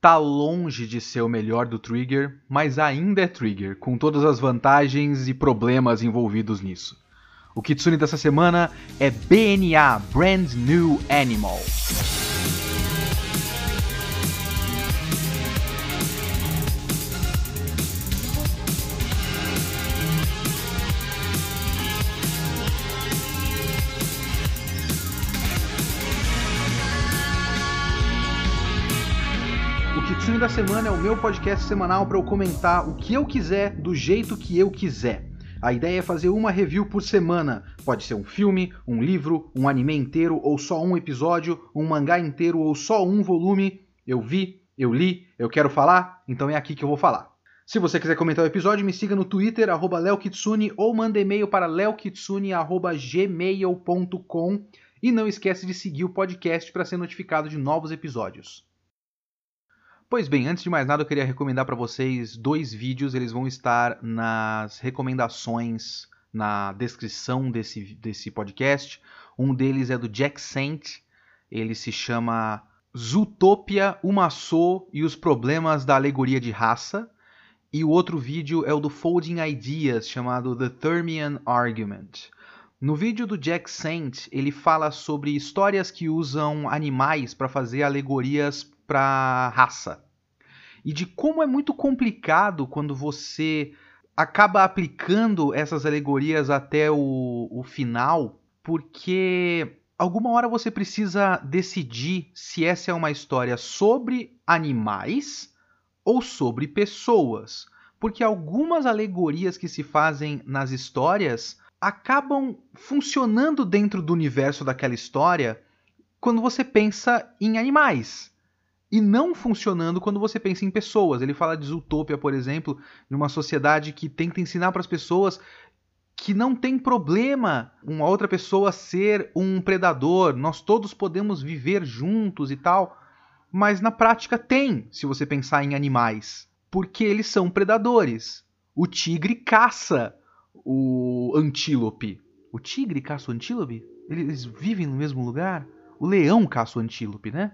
tá longe de ser o melhor do Trigger, mas ainda é Trigger, com todas as vantagens e problemas envolvidos nisso. O Kitsune dessa semana é BNA Brand New Animal. Semana é o meu podcast semanal para eu comentar o que eu quiser, do jeito que eu quiser. A ideia é fazer uma review por semana. Pode ser um filme, um livro, um anime inteiro ou só um episódio, um mangá inteiro ou só um volume. Eu vi, eu li, eu quero falar, então é aqui que eu vou falar. Se você quiser comentar o episódio, me siga no Twitter, arroba leokitsune, ou manda e-mail para leokitsune.gmail.com e não esquece de seguir o podcast para ser notificado de novos episódios. Pois bem, antes de mais nada, eu queria recomendar para vocês dois vídeos. Eles vão estar nas recomendações, na descrição desse, desse podcast. Um deles é do Jack Saint. Ele se chama Zootopia, So e os problemas da alegoria de raça. E o outro vídeo é o do Folding Ideas, chamado The Thermian Argument. No vídeo do Jack Saint, ele fala sobre histórias que usam animais para fazer alegorias para raça. E de como é muito complicado quando você acaba aplicando essas alegorias até o, o final, porque alguma hora você precisa decidir se essa é uma história sobre animais ou sobre pessoas. Porque algumas alegorias que se fazem nas histórias acabam funcionando dentro do universo daquela história quando você pensa em animais e não funcionando quando você pensa em pessoas. Ele fala de Zootopia, por exemplo, de uma sociedade que tenta ensinar para as pessoas que não tem problema uma outra pessoa ser um predador, nós todos podemos viver juntos e tal, mas na prática tem, se você pensar em animais, porque eles são predadores. O tigre caça o antílope. O tigre caça o antílope? Eles vivem no mesmo lugar? O leão caça o antílope, né?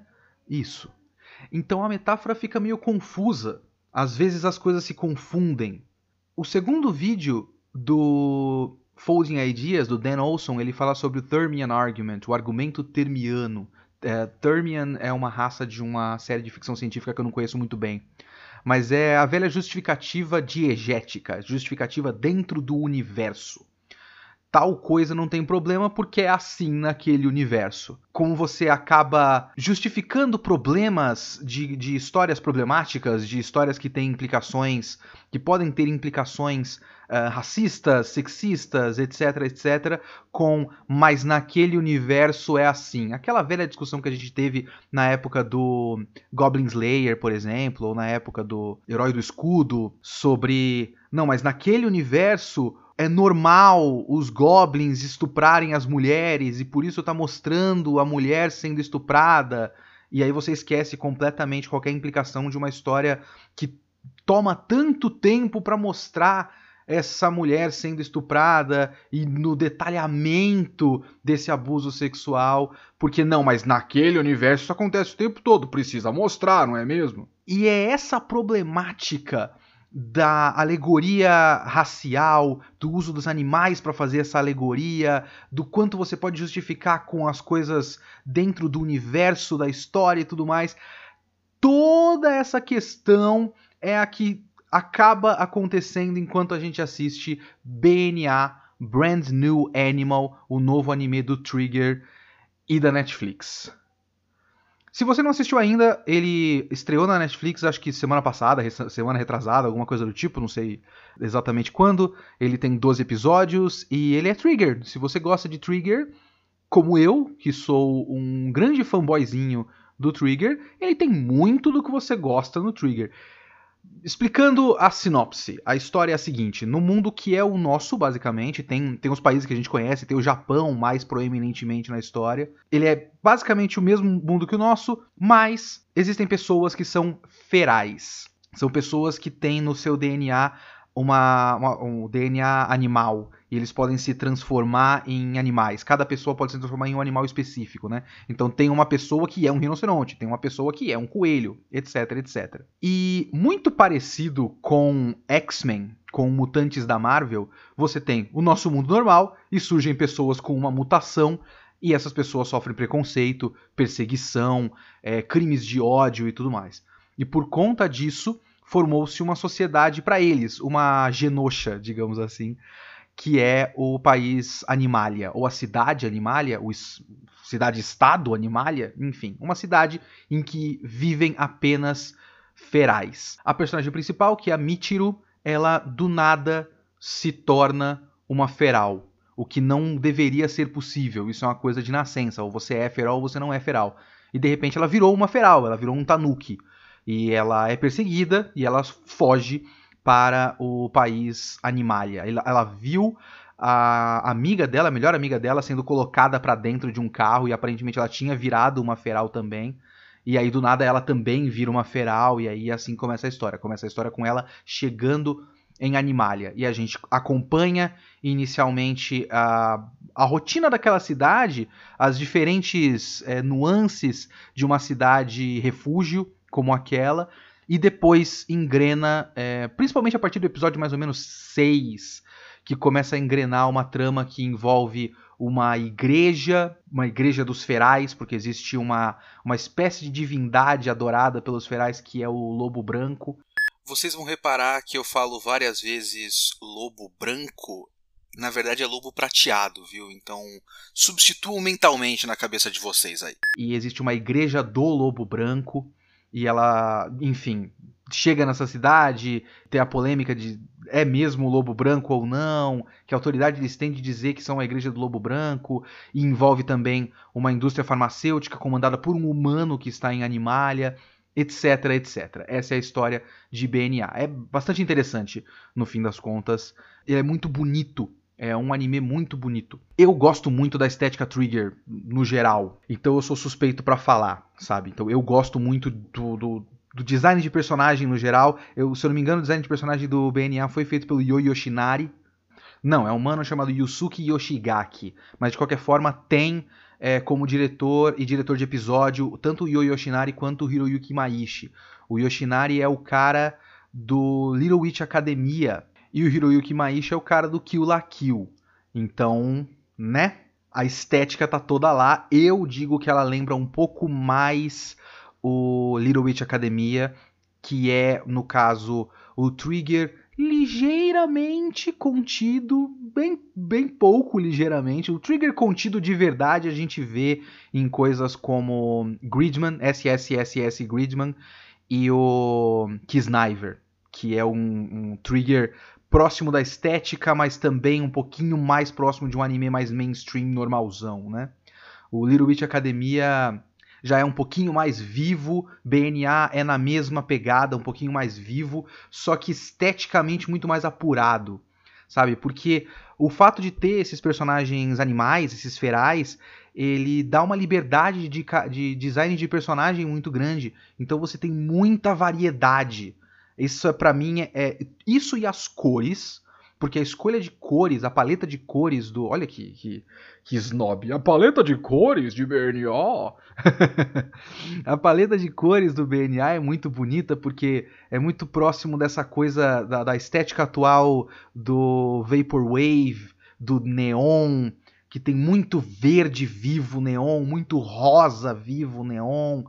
Isso. Então a metáfora fica meio confusa. Às vezes as coisas se confundem. O segundo vídeo do Folding Ideas, do Dan Olson, ele fala sobre o Thermian Argument, o argumento termiano. É, Thermian é uma raça de uma série de ficção científica que eu não conheço muito bem. Mas é a velha justificativa diegética, justificativa dentro do universo tal coisa não tem problema porque é assim naquele universo. Como você acaba justificando problemas de, de histórias problemáticas, de histórias que têm implicações, que podem ter implicações uh, racistas, sexistas, etc, etc, com mas naquele universo é assim. Aquela velha discussão que a gente teve na época do Goblin Slayer, por exemplo, ou na época do Herói do Escudo, sobre não, mas naquele universo é normal os goblins estuprarem as mulheres e por isso tá mostrando a mulher sendo estuprada. E aí você esquece completamente qualquer implicação de uma história que toma tanto tempo para mostrar essa mulher sendo estuprada e no detalhamento desse abuso sexual, porque não, mas naquele universo isso acontece o tempo todo, precisa mostrar, não é mesmo? E é essa problemática da alegoria racial, do uso dos animais para fazer essa alegoria, do quanto você pode justificar com as coisas dentro do universo da história e tudo mais. Toda essa questão é a que acaba acontecendo enquanto a gente assiste BNA Brand New Animal, o novo anime do Trigger e da Netflix. Se você não assistiu ainda, ele estreou na Netflix, acho que semana passada, semana retrasada, alguma coisa do tipo, não sei exatamente quando. Ele tem 12 episódios e ele é Trigger. Se você gosta de Trigger, como eu, que sou um grande fanboyzinho do Trigger, ele tem muito do que você gosta no Trigger. Explicando a sinopse, a história é a seguinte: no mundo que é o nosso, basicamente, tem, tem os países que a gente conhece, tem o Japão mais proeminentemente na história. Ele é basicamente o mesmo mundo que o nosso, mas existem pessoas que são ferais. São pessoas que têm no seu DNA uma, uma, um DNA animal e eles podem se transformar em animais. Cada pessoa pode se transformar em um animal específico, né? Então tem uma pessoa que é um rinoceronte, tem uma pessoa que é um coelho, etc, etc. E muito parecido com X-Men, com mutantes da Marvel, você tem o nosso mundo normal e surgem pessoas com uma mutação e essas pessoas sofrem preconceito, perseguição, é, crimes de ódio e tudo mais. E por conta disso, formou-se uma sociedade para eles, uma genoxa, digamos assim, que é o país Animalia, ou a cidade Animalia, o cidade-estado Animalia, enfim, uma cidade em que vivem apenas ferais. A personagem principal, que é a Michiru, ela do nada se torna uma feral, o que não deveria ser possível. Isso é uma coisa de nascença, ou você é feral ou você não é feral. E de repente ela virou uma feral, ela virou um tanuki. E ela é perseguida e ela foge para o país Animalia. Ela, viu a amiga dela, a melhor amiga dela, sendo colocada para dentro de um carro e aparentemente ela tinha virado uma feral também. E aí do nada ela também vira uma feral e aí assim começa a história. Começa a história com ela chegando em Animalia. E a gente acompanha inicialmente a, a rotina daquela cidade, as diferentes é, nuances de uma cidade refúgio como aquela, e depois engrena, é, principalmente a partir do episódio mais ou menos 6, que começa a engrenar uma trama que envolve uma igreja, uma igreja dos ferais, porque existe uma, uma espécie de divindade adorada pelos ferais que é o lobo branco. Vocês vão reparar que eu falo várias vezes lobo branco, na verdade é lobo prateado, viu? Então substituam mentalmente na cabeça de vocês aí. E existe uma igreja do lobo branco e ela, enfim, chega nessa cidade, tem a polêmica de é mesmo o Lobo Branco ou não, que a autoridade eles têm de dizer que são a igreja do Lobo Branco, e envolve também uma indústria farmacêutica comandada por um humano que está em Animalia, etc, etc. Essa é a história de BNA. É bastante interessante, no fim das contas. Ele é muito bonito é um anime muito bonito. Eu gosto muito da estética Trigger no geral, então eu sou suspeito para falar, sabe? Então eu gosto muito do, do, do, design de personagem no geral. Eu, se eu não me engano, o design de personagem do BNA foi feito pelo Yo Yoshinari. Não, é um mano chamado Yusuke Yoshigaki. Mas de qualquer forma, tem é, como diretor e diretor de episódio tanto o Yo Yoshinari quanto o Hiroyuki Maishi. O Yoshinari é o cara do Little Witch Academia, e o Hiroyuki Maishi é o cara do Kill la Kill. Então, né? A estética tá toda lá. Eu digo que ela lembra um pouco mais o Little Witch Academia, que é, no caso, o Trigger ligeiramente contido, bem, bem pouco ligeiramente. O trigger contido de verdade a gente vê em coisas como Gridman, SSSS Gridman e o Kisniver, que é um, um trigger próximo da estética, mas também um pouquinho mais próximo de um anime mais mainstream normalzão, né? O Little Witch Academia já é um pouquinho mais vivo, BNA é na mesma pegada, um pouquinho mais vivo, só que esteticamente muito mais apurado, sabe? Porque o fato de ter esses personagens animais, esses ferais, ele dá uma liberdade de, de design de personagem muito grande, então você tem muita variedade isso é para mim é, isso e as cores, porque a escolha de cores, a paleta de cores do, olha que que, que snob, a paleta de cores de BNA. a paleta de cores do BNA é muito bonita porque é muito próximo dessa coisa da, da estética atual do vaporwave, do neon, que tem muito verde vivo neon, muito rosa vivo neon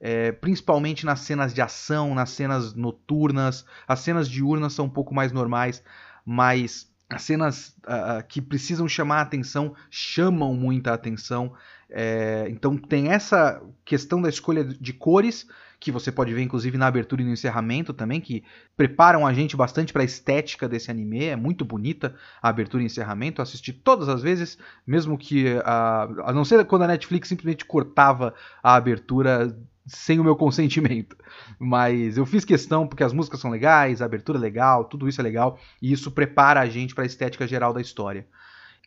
é, principalmente nas cenas de ação, nas cenas noturnas. As cenas diurnas são um pouco mais normais, mas as cenas uh, que precisam chamar a atenção chamam muita atenção. É, então tem essa questão da escolha de cores, que você pode ver inclusive na abertura e no encerramento também, que preparam a gente bastante para a estética desse anime. É muito bonita a abertura e encerramento. Eu assisti todas as vezes, mesmo que. Uh, a não ser quando a Netflix simplesmente cortava a abertura sem o meu consentimento. Mas eu fiz questão porque as músicas são legais, a abertura é legal, tudo isso é legal e isso prepara a gente para a estética geral da história.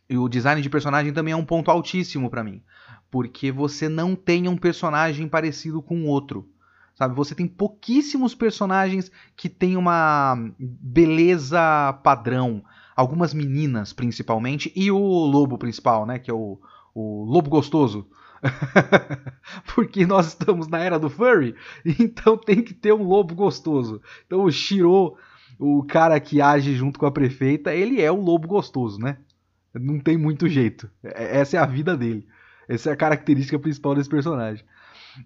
E o design de personagem também é um ponto altíssimo para mim, porque você não tem um personagem parecido com outro. sabe? Você tem pouquíssimos personagens que têm uma beleza padrão. Algumas meninas, principalmente, e o lobo principal, né? Que é o, o lobo gostoso. Porque nós estamos na era do furry, então tem que ter um lobo gostoso. Então o Shiro, o cara que age junto com a prefeita, ele é o lobo gostoso, né? Não tem muito jeito. É, essa é a vida dele. Essa é a característica principal desse personagem.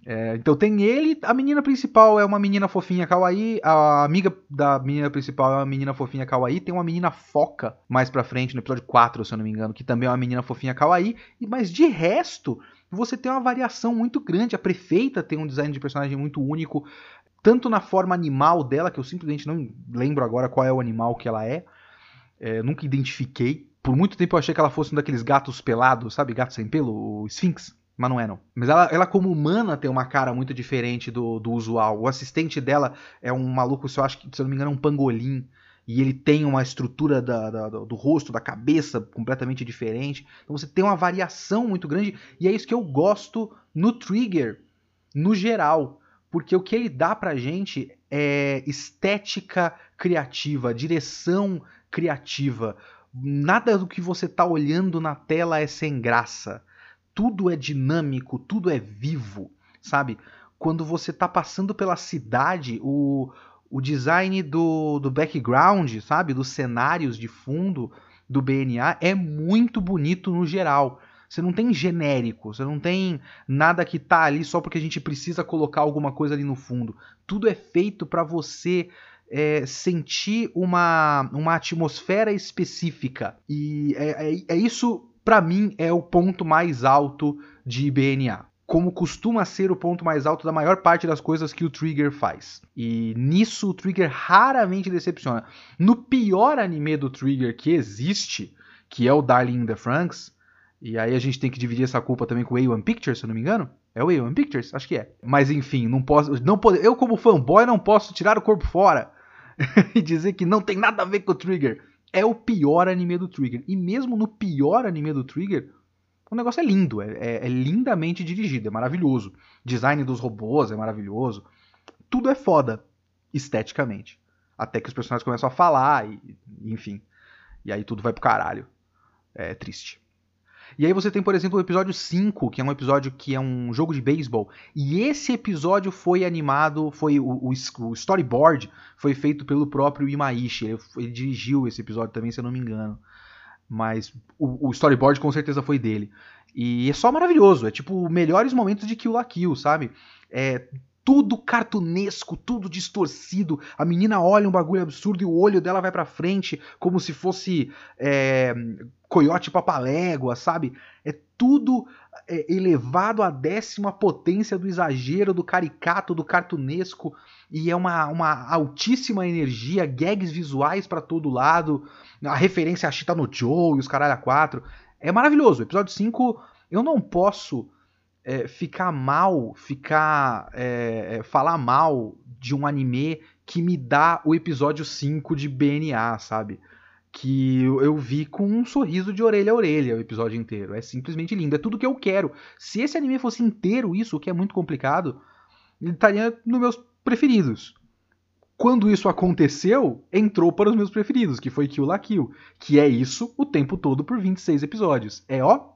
É, então tem ele, a menina principal é uma menina fofinha kawaii, a amiga da menina principal é uma menina fofinha kawaii, tem uma menina foca mais pra frente, no episódio 4, se eu não me engano, que também é uma menina fofinha kawaii, mas de resto, você tem uma variação muito grande. A prefeita tem um design de personagem muito único, tanto na forma animal dela, que eu simplesmente não lembro agora qual é o animal que ela é, é nunca identifiquei. Por muito tempo eu achei que ela fosse um daqueles gatos pelados, sabe? Gato sem pelo, o Sphinx. Mas não é, não. Mas ela, ela, como humana, tem uma cara muito diferente do, do usual. O assistente dela é um maluco, se eu acho que, se eu não me engano, é um pangolim. E ele tem uma estrutura da, da, do rosto, da cabeça, completamente diferente. Então você tem uma variação muito grande. E é isso que eu gosto no Trigger, no geral. Porque o que ele dá pra gente é estética criativa, direção criativa. Nada do que você tá olhando na tela é sem graça tudo é dinâmico, tudo é vivo, sabe? Quando você tá passando pela cidade, o, o design do, do background, sabe? Dos cenários de fundo do BNA é muito bonito no geral. Você não tem genérico, você não tem nada que tá ali só porque a gente precisa colocar alguma coisa ali no fundo. Tudo é feito para você é, sentir uma, uma atmosfera específica. E é, é, é isso para mim é o ponto mais alto de BNA. Como costuma ser o ponto mais alto da maior parte das coisas que o Trigger faz. E nisso o Trigger raramente decepciona. No pior anime do Trigger que existe, que é o Darling in the Franks, e aí a gente tem que dividir essa culpa também com o A1 Pictures, se eu não me engano. É o A1 Pictures? Acho que é. Mas enfim, não posso, não pode, eu como fanboy não posso tirar o corpo fora e dizer que não tem nada a ver com o Trigger é o pior anime do Trigger. E mesmo no pior anime do Trigger, o negócio é lindo, é, é, é lindamente dirigido, é maravilhoso. Design dos robôs é maravilhoso. Tudo é foda, esteticamente. Até que os personagens começam a falar, e, enfim. E aí tudo vai pro caralho. É triste. E aí você tem, por exemplo, o episódio 5, que é um episódio que é um jogo de beisebol. E esse episódio foi animado, foi o, o, storyboard foi feito pelo próprio Imaishi. Ele, ele, dirigiu esse episódio também, se eu não me engano. Mas o, o, storyboard com certeza foi dele. E é só maravilhoso. É tipo melhores momentos de Kill la Kill, sabe? É tudo cartunesco, tudo distorcido. A menina olha um bagulho absurdo e o olho dela vai para frente, como se fosse é, coiote papalégua, sabe? É tudo é, elevado à décima potência do exagero, do caricato, do cartunesco. E é uma, uma altíssima energia, gags visuais para todo lado, a referência a Chita no Joe e os caralho a quatro. É maravilhoso. Episódio 5, eu não posso é, ficar mal, ficar. É, é, falar mal de um anime que me dá o episódio 5 de BNA, sabe? Que eu vi com um sorriso de orelha a orelha o episódio inteiro. É simplesmente lindo. É tudo que eu quero. Se esse anime fosse inteiro isso, o que é muito complicado, ele estaria nos meus preferidos. Quando isso aconteceu, entrou para os meus preferidos, que foi Kill la Kill. Que é isso o tempo todo por 26 episódios. É ó,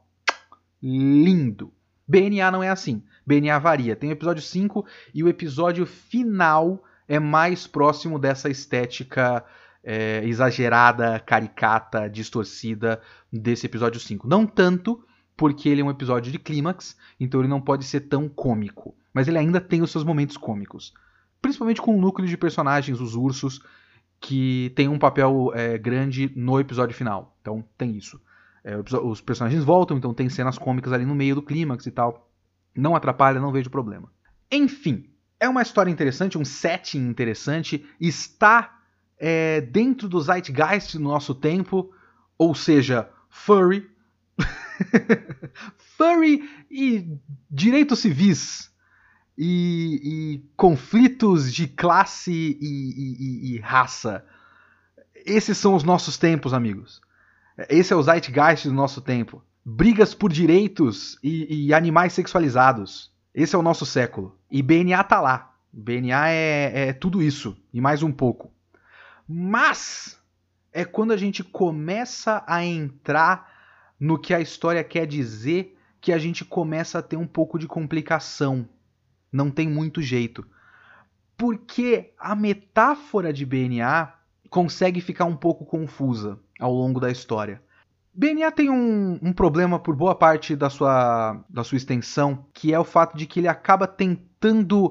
lindo. BNA não é assim. BNA varia. Tem o episódio 5 e o episódio final é mais próximo dessa estética é, exagerada, caricata, distorcida desse episódio 5. Não tanto, porque ele é um episódio de clímax, então ele não pode ser tão cômico. Mas ele ainda tem os seus momentos cômicos. Principalmente com o núcleo de personagens, os ursos, que tem um papel é, grande no episódio final. Então tem isso. É, os personagens voltam, então tem cenas cômicas ali no meio do clímax e tal. Não atrapalha, não vejo problema. Enfim, é uma história interessante, um setting interessante, está é, dentro do zeitgeist do nosso tempo, ou seja, furry. furry e direitos civis. E, e conflitos de classe e, e, e raça. Esses são os nossos tempos, amigos. Esse é o zeitgeist do nosso tempo. Brigas por direitos e, animais sexualizados. Esse é o nosso século. E BNA tá lá. BNA é, é tudo isso e mais um pouco. Mas é quando a gente começa a entrar no que a história quer dizer que a gente começa a ter um pouco de complicação. Não tem muito jeito. Porque a metáfora de BNA consegue ficar um pouco confusa ao longo da história. BNA tem um, um, problema por boa parte da sua, da sua extensão, que é o fato de que ele acaba tentando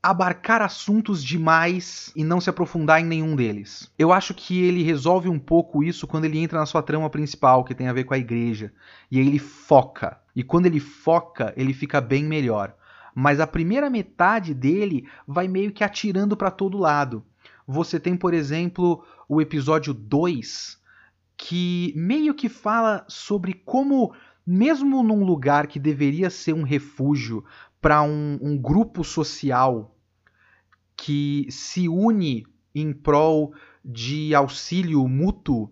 abarcar assuntos demais e não se aprofundar em nenhum deles. Eu acho que ele resolve um pouco isso quando ele entra na sua trama principal, que tem a ver com a igreja. E aí ele foca. E quando ele foca, ele fica bem melhor. Mas a primeira metade dele vai meio que atirando para todo lado. Você tem, por exemplo, o episódio 2, que meio que fala sobre como, mesmo num lugar que deveria ser um refúgio para um, um grupo social que se une em prol de auxílio mútuo,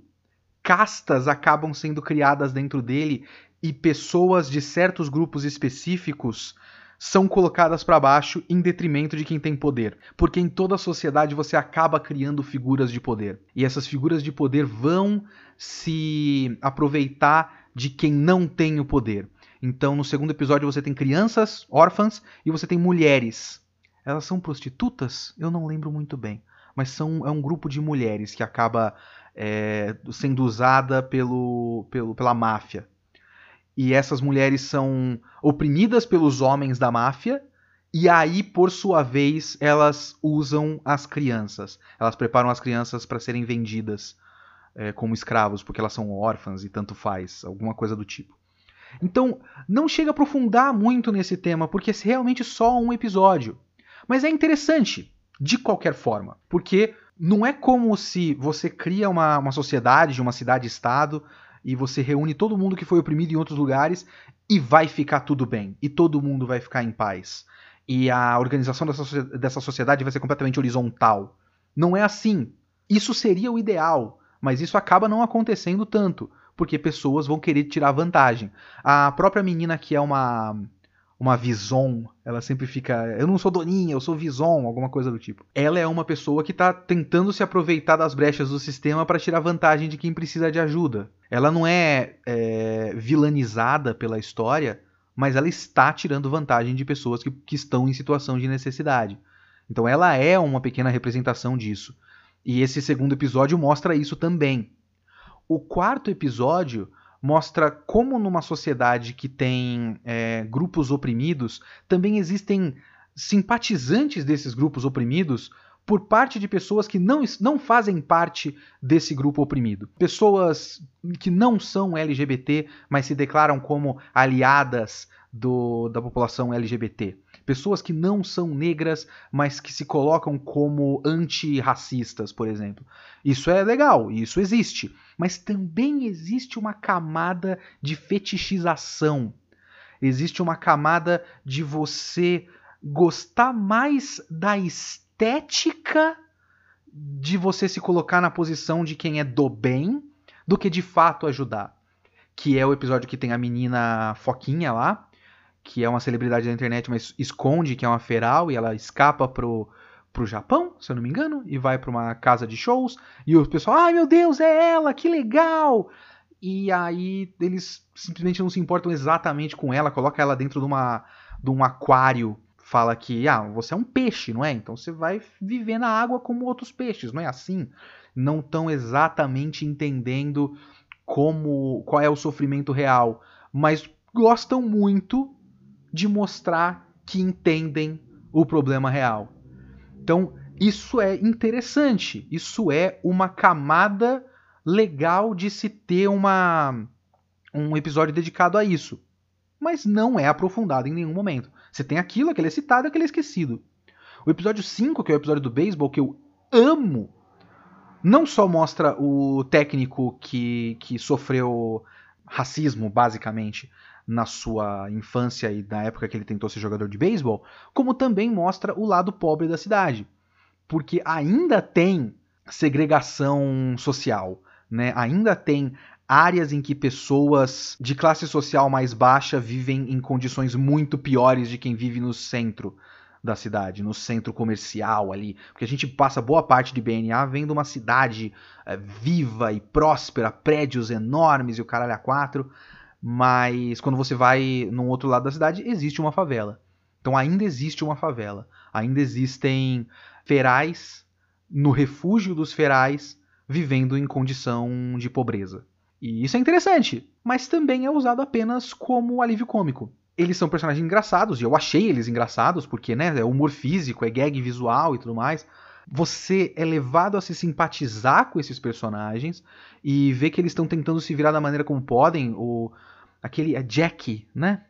castas acabam sendo criadas dentro dele e pessoas de certos grupos específicos são colocadas para baixo em detrimento de quem tem poder. Porque em toda a sociedade você acaba criando figuras de poder. E essas figuras de poder vão se aproveitar de quem não tem o poder. Então, no segundo episódio, você tem crianças, órfãs, e você tem mulheres. Elas são prostitutas? Eu não lembro muito bem. Mas são, é um grupo de mulheres que acaba é, sendo usada pelo, pelo, pela máfia e essas mulheres são oprimidas pelos homens da máfia, e aí, por sua vez, elas usam as crianças. Elas preparam as crianças para serem vendidas é, como escravos, porque elas são órfãs e tanto faz, alguma coisa do tipo. Então, não chega a aprofundar muito nesse tema, porque é realmente só um episódio. Mas é interessante, de qualquer forma, porque não é como se você cria uma, uma sociedade, uma cidade-estado, e você reúne todo mundo que foi oprimido em outros lugares e vai ficar tudo bem. E todo mundo vai ficar em paz. E a organização dessa, dessa sociedade vai ser completamente horizontal. Não é assim. Isso seria o ideal, mas isso acaba não acontecendo tanto, porque pessoas vão querer tirar vantagem. A própria menina que é uma uma Vison, ela sempre fica, eu não sou doninha, eu sou Vison, alguma coisa do tipo. Ela é uma pessoa que está tentando se aproveitar das brechas do sistema para tirar vantagem de quem precisa de ajuda. Ela não é, é, vilanizada pela história, mas ela está tirando vantagem de pessoas que, que estão em situação de necessidade. Então ela é uma pequena representação disso. E esse segundo episódio mostra isso também. O quarto episódio mostra como numa sociedade que tem é, grupos oprimidos, também existem simpatizantes desses grupos oprimidos por parte de pessoas que não, não fazem parte desse grupo oprimido. Pessoas que não são LGBT, mas se declaram como aliadas do, da população LGBT. Pessoas que não são negras, mas que se colocam como antirracistas, por exemplo. Isso é legal, isso existe. Mas também existe uma camada de fetichização. Existe uma camada de você gostar mais da estética de você se colocar na posição de quem é do bem do que de fato ajudar. Que é o episódio que tem a menina Foquinha lá, que é uma celebridade da internet, mas esconde que é uma feral e ela escapa pro, pro Japão, se eu não me engano, e vai para uma casa de shows, e o pessoal, ai meu Deus, é ela, que legal! E aí eles simplesmente não se importam exatamente com ela, coloca ela dentro de, uma, de um aquário, fala que, ah, você é um peixe, não é? Então você vai viver na água como outros peixes, não é assim? Não estão exatamente entendendo como qual é o sofrimento real, mas gostam muito de mostrar que entendem o problema real. Então, isso é interessante, isso é uma camada legal de se ter uma, um episódio dedicado a isso. Mas não é aprofundado em nenhum momento. Você tem aquilo, aquele é citado, aquele é esquecido. O episódio 5, que é o episódio do beisebol, que eu amo, não só mostra o técnico que, que sofreu racismo, basicamente, na sua infância e na época que ele tentou ser jogador de beisebol, como também mostra o lado pobre da cidade. Porque ainda tem segregação social, né? Ainda tem áreas em que pessoas de classe social mais baixa vivem em condições muito piores de quem vive no centro da cidade, no centro comercial ali, porque a gente passa boa parte de BNA vendo uma cidade é, viva e próspera, prédios enormes e o caralho a quatro, mas quando você vai no outro lado da cidade, existe uma favela. Então ainda existe uma favela, ainda existem ferais no refúgio dos ferais vivendo em condição de pobreza. E isso é interessante, mas também é usado apenas como alívio cômico. Eles são personagens engraçados, e eu achei eles engraçados, porque né, é humor físico, é gag visual e tudo mais. Você é levado a se simpatizar com esses personagens e ver que eles estão tentando se virar da maneira como podem. O, aquele é Jack, né?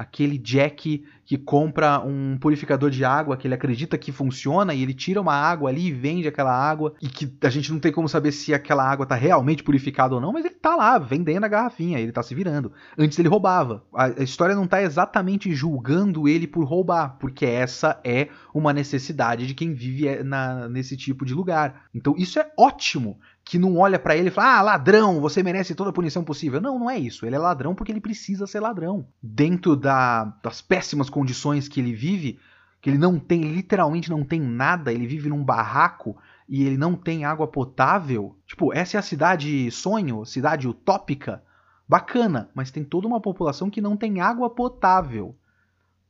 Aquele Jack que compra um purificador de água que ele acredita que funciona e ele tira uma água ali e vende aquela água e que a gente não tem como saber se aquela água tá realmente purificada ou não, mas ele tá lá vendendo a garrafinha, ele tá se virando. Antes ele roubava. A, história não tá exatamente julgando ele por roubar, porque essa é uma necessidade de quem vive é, na, nesse tipo de lugar. Então isso é ótimo que não olha para ele e fala: "Ah, ladrão, você merece toda a punição possível". Não, não é isso. Ele é ladrão porque ele precisa ser ladrão. Dentro da, das péssimas condições que ele vive, que ele não tem, literalmente não tem nada, ele vive num barraco e ele não tem água potável. Tipo, essa é a cidade sonho, cidade utópica. Bacana, mas tem toda uma população que não tem água potável.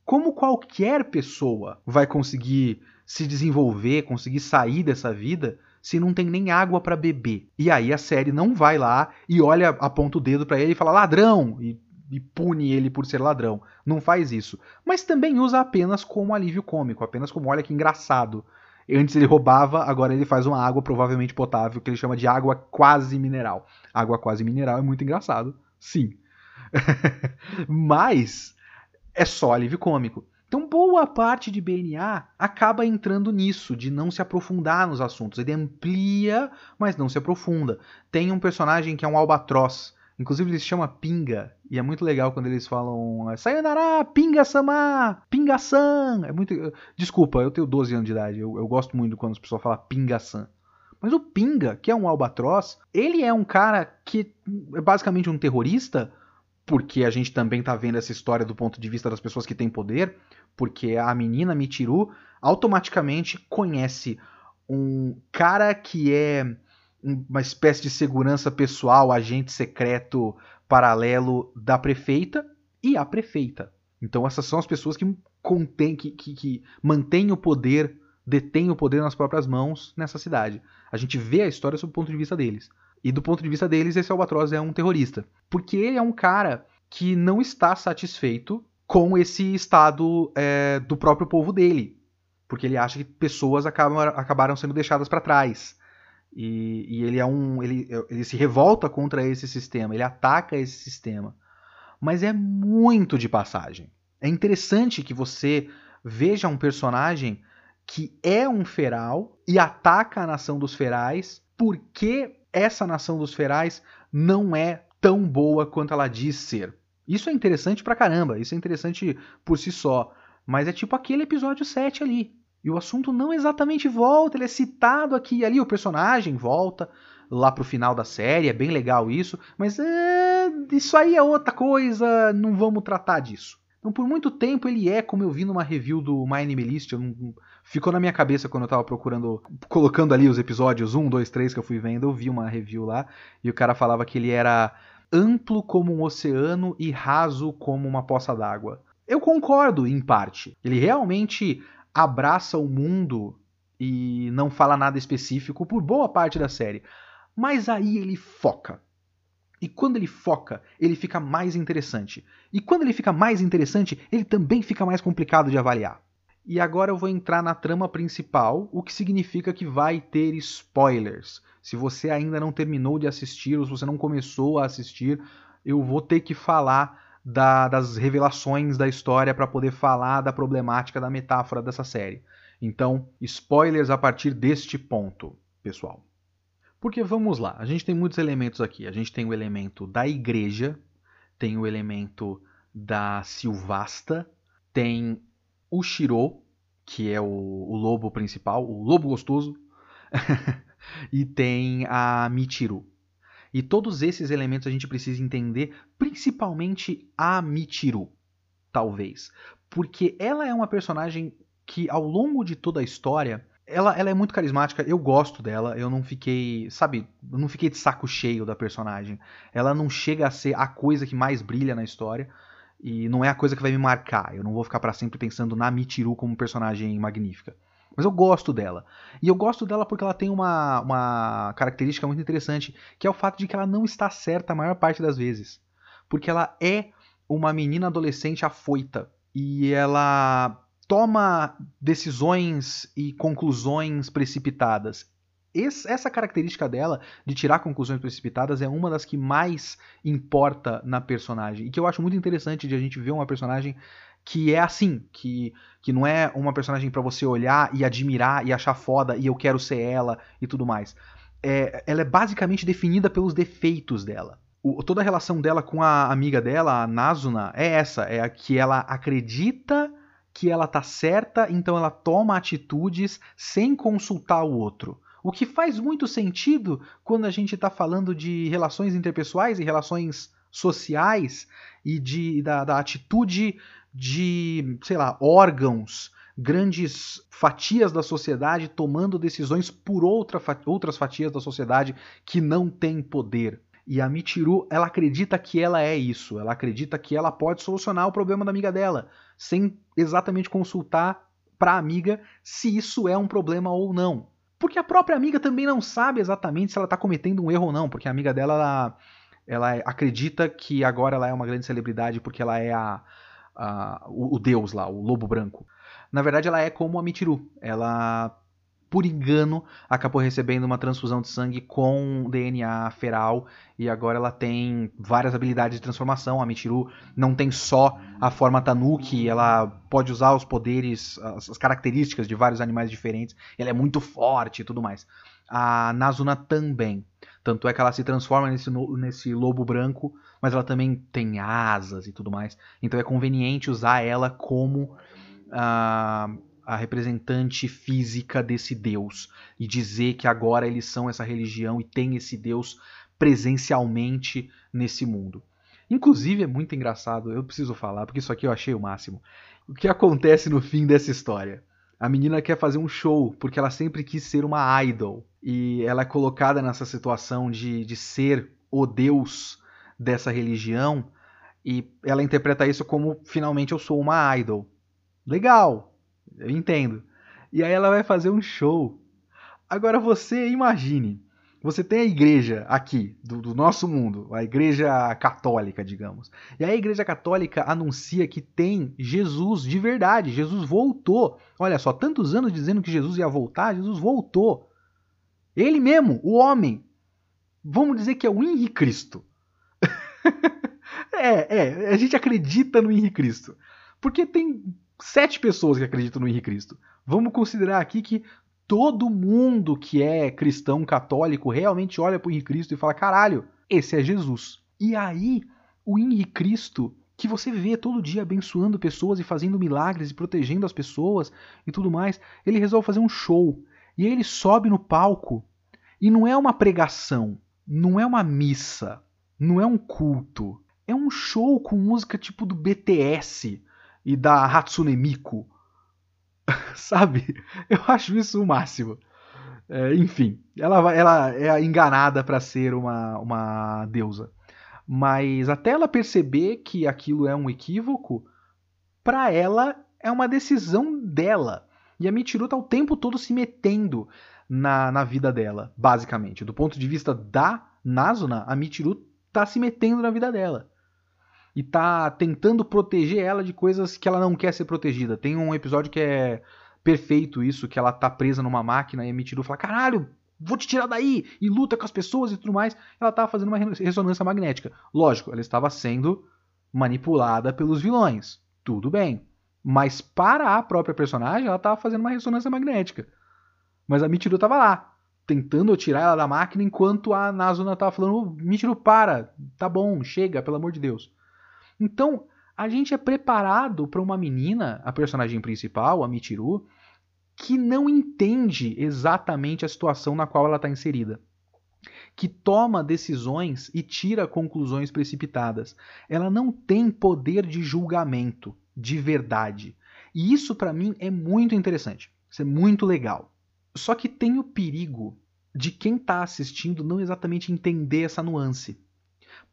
Como qualquer pessoa vai conseguir se desenvolver, conseguir sair dessa vida se não tem nem água para beber? E aí a série não vai lá e olha, aponta o dedo para ele e fala ladrão e, e, pune ele por ser ladrão. Não faz isso. Mas também usa apenas como alívio cômico, apenas como olha que engraçado. Antes ele roubava, agora ele faz uma água provavelmente potável que ele chama de água quase mineral. Água quase mineral é muito engraçado, sim. Mas é só alívio cômico. Então, boa parte de BNA acaba entrando nisso, de não se aprofundar nos assuntos. Ele amplia, mas não se aprofunda. Tem um personagem que é um albatroz. Inclusive, ele se chama Pinga. E é muito legal quando eles falam Sayonara, Pinga-sama, Pinga-san. É muito... Desculpa, eu tenho 12 anos de idade. Eu, eu gosto muito quando as pessoas falam Pinga-san. Mas o Pinga, que é um albatroz, ele é um cara que é basicamente um terrorista, porque a gente também tá vendo essa história do ponto de vista das pessoas que têm poder, porque a menina Michiru automaticamente conhece um cara que é uma espécie de segurança pessoal, agente secreto paralelo da prefeita e a prefeita. Então essas são as pessoas que contém, que, que, que mantêm o poder, detêm o poder nas próprias mãos nessa cidade. A gente vê a história sob o ponto de vista deles. E do ponto de vista deles, esse Albatroz é um terrorista. Porque ele é um cara que não está satisfeito com esse estado é, do próprio povo dele. Porque ele acha que pessoas acabam, acabaram sendo deixadas para trás. E, e, ele é um. Ele, ele se revolta contra esse sistema, ele ataca esse sistema. Mas é muito de passagem. É interessante que você veja um personagem que é um feral e ataca a nação dos ferais porque essa nação dos ferais não é tão boa quanto ela diz ser. Isso é interessante pra caramba, isso é interessante por si só. Mas é tipo aquele episódio 7 ali. E o assunto não exatamente volta, ele é citado aqui e ali, o personagem volta lá pro final da série, é bem legal isso, mas é, isso aí é outra coisa, não vamos tratar disso. Então, por muito tempo ele é, como eu vi numa review do My Anime List, não, ficou na minha cabeça quando eu tava procurando, colocando ali os episódios 1, 2, 3 que eu fui vendo, eu vi uma review lá, e o cara falava que ele era amplo como um oceano e raso como uma poça d'água. Eu concordo, em parte. Ele realmente abraça o mundo e não fala nada específico por boa parte da série. Mas aí ele foca. E quando ele foca, ele fica mais interessante. E quando ele fica mais interessante, ele também fica mais complicado de avaliar. E agora eu vou entrar na trama principal, o que significa que vai ter spoilers. Se você ainda não terminou de assistir ou se você não começou a assistir, eu vou ter que falar da, das revelações da história para poder falar da problemática da metáfora dessa série. Então, spoilers a partir deste ponto, pessoal. Porque vamos lá, a gente tem muitos elementos aqui. A gente tem o elemento da igreja, tem o elemento da Silvasta, tem o Shiro, que é o, o lobo principal, o lobo gostoso, e tem a Michiru. E todos esses elementos a gente precisa entender, principalmente a Michiru, talvez. Porque ela é uma personagem que ao longo de toda a história, ela, ela é muito carismática, eu gosto dela, eu não fiquei, sabe, eu não fiquei de saco cheio da personagem. Ela não chega a ser a coisa que mais brilha na história e não é a coisa que vai me marcar. Eu não vou ficar para sempre pensando na Michiru como personagem magnífica. Mas eu gosto dela. E eu gosto dela porque ela tem uma, uma característica muito interessante, que é o fato de que ela não está certa a maior parte das vezes. Porque ela é uma menina adolescente afoita. E ela toma decisões e conclusões precipitadas. Essa característica dela de tirar conclusões precipitadas é uma das que mais importa na personagem. E que eu acho muito interessante de a gente ver uma personagem que é assim, que, que não é uma personagem para você olhar e admirar e achar foda e eu quero ser ela e tudo mais. É, ela é basicamente definida pelos defeitos dela. O, toda a relação dela com a amiga dela, a Nazuna, é essa: é a que ela acredita que ela tá certa, então ela toma atitudes sem consultar o outro. O que faz muito sentido quando a gente está falando de relações interpessoais e relações sociais e de, da, da atitude de, sei lá, órgãos, grandes fatias da sociedade tomando decisões por outra, outras fatias da sociedade que não têm poder. E a Michiru, ela acredita que ela é isso, ela acredita que ela pode solucionar o problema da amiga dela, sem exatamente consultar para a amiga se isso é um problema ou não. Porque a própria amiga também não sabe exatamente se ela está cometendo um erro ou não, porque a amiga dela, ela, ela acredita que agora ela é uma grande celebridade porque ela é a, a, o, o, deus lá, o lobo branco. Na verdade, ela é como a Michiru. Ela, por engano, acabou recebendo uma transfusão de sangue com DNA feral e agora ela tem várias habilidades de transformação. A Michiru não tem só a forma Tanuki, ela pode usar os poderes, as, as características de vários animais diferentes. Ela é muito forte e tudo mais. A Nazuna também. Tanto é que ela se transforma nesse, nesse lobo branco, mas ela também tem asas e tudo mais. Então é conveniente usar ela como a, a representante física desse deus e dizer que agora eles são essa religião e tem esse deus presencialmente nesse mundo. Inclusive é muito engraçado, eu preciso falar, porque isso aqui eu achei o máximo. O que acontece no fim dessa história? A menina quer fazer um show, porque ela sempre quis ser uma idol. E ela é colocada nessa situação de, de ser o deus dessa religião. E ela interpreta isso como finalmente eu sou uma idol. Legal, eu entendo. E aí ela vai fazer um show. Agora você imagine você tem a igreja aqui, do, do, nosso mundo, a igreja católica, digamos. E a igreja católica anuncia que tem Jesus de verdade. Jesus voltou. Olha só, tantos anos dizendo que Jesus ia voltar, Jesus voltou. Ele mesmo, o homem. Vamos dizer que é o Henri Cristo. é, é, a gente acredita no Henri Cristo. Porque tem sete pessoas que acreditam no Henri Cristo. Vamos considerar aqui que todo mundo que é cristão católico realmente olha para o Henrique Cristo e fala: caralho, esse é Jesus. E aí, o Henrique Cristo, que você vê todo dia abençoando pessoas e fazendo milagres e protegendo as pessoas e tudo mais, ele resolve fazer um show. E aí ele sobe no palco e não é uma pregação, não é uma missa, não é um culto. É um show com música tipo do BTS e da Hatsune Miku sabe? Eu acho isso o máximo. É, enfim, ela, ela é enganada para ser uma, uma deusa. Mas até ela perceber que aquilo é um equívoco, para ela é uma decisão dela. E a Michiru tá o tempo todo se metendo na, na vida dela, basicamente. Do ponto de vista da Nazuna, a Michiru tá se metendo na vida dela e tá tentando proteger ela de coisas que ela não quer ser protegida. Tem um episódio que é perfeito isso, que ela tá presa numa máquina e a Michiru fala, caralho, vou te tirar daí, e luta com as pessoas e tudo mais. Ela tava fazendo uma ressonância magnética. Lógico, ela estava sendo manipulada pelos vilões. Tudo bem. Mas para a própria personagem, ela tava fazendo uma ressonância magnética. Mas a Michiru tava lá, tentando tirar ela da máquina, enquanto a Nazuna tava falando, Michiru, para, tá bom, chega, pelo amor de Deus. Então, a gente é preparado para uma menina, a personagem principal, a Michiru, que não entende exatamente a situação na qual ela está inserida. Que toma decisões e tira conclusões precipitadas. Ela não tem poder de julgamento, de verdade. E isso para mim é muito interessante. Isso é muito legal. Só que tem o perigo de quem está assistindo não exatamente entender essa nuance.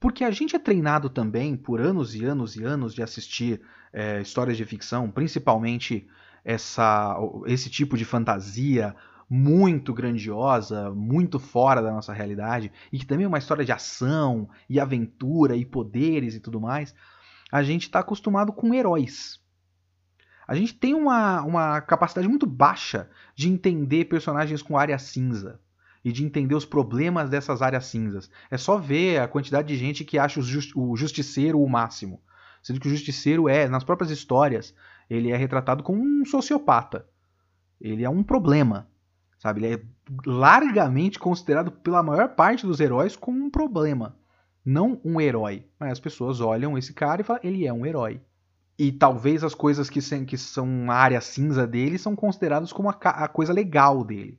Porque a gente é treinado também por anos e anos e anos de assistir é, histórias de ficção, principalmente essa, esse tipo de fantasia muito grandiosa, muito fora da nossa realidade, e que também é uma história de ação e aventura e poderes e tudo mais, a gente está acostumado com heróis. A gente tem uma, uma capacidade muito baixa de entender personagens com área cinza e de entender os problemas dessas áreas cinzas. É só ver a quantidade de gente que acha o justiceiro o máximo. Sendo que o justiceiro é, nas próprias histórias, ele é retratado como um sociopata. Ele é um problema. Sabe? Ele é largamente considerado pela maior parte dos heróis como um problema. Não um herói. Mas as pessoas olham esse cara e falam, ele é um herói. E talvez as coisas que, que são a área cinza dele são consideradas como a, a coisa legal dele.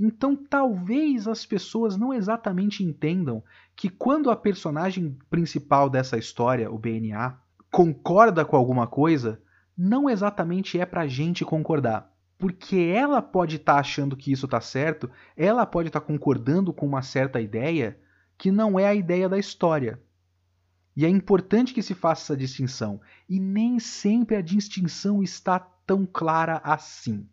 Então talvez as pessoas não exatamente entendam que quando a personagem principal dessa história, o BNA, concorda com alguma coisa, não exatamente é pra gente concordar porque ela pode estar tá achando que isso está certo, ela pode estar tá concordando com uma certa ideia que não é a ideia da história. E é importante que se faça essa distinção, e nem sempre a distinção está tão clara assim.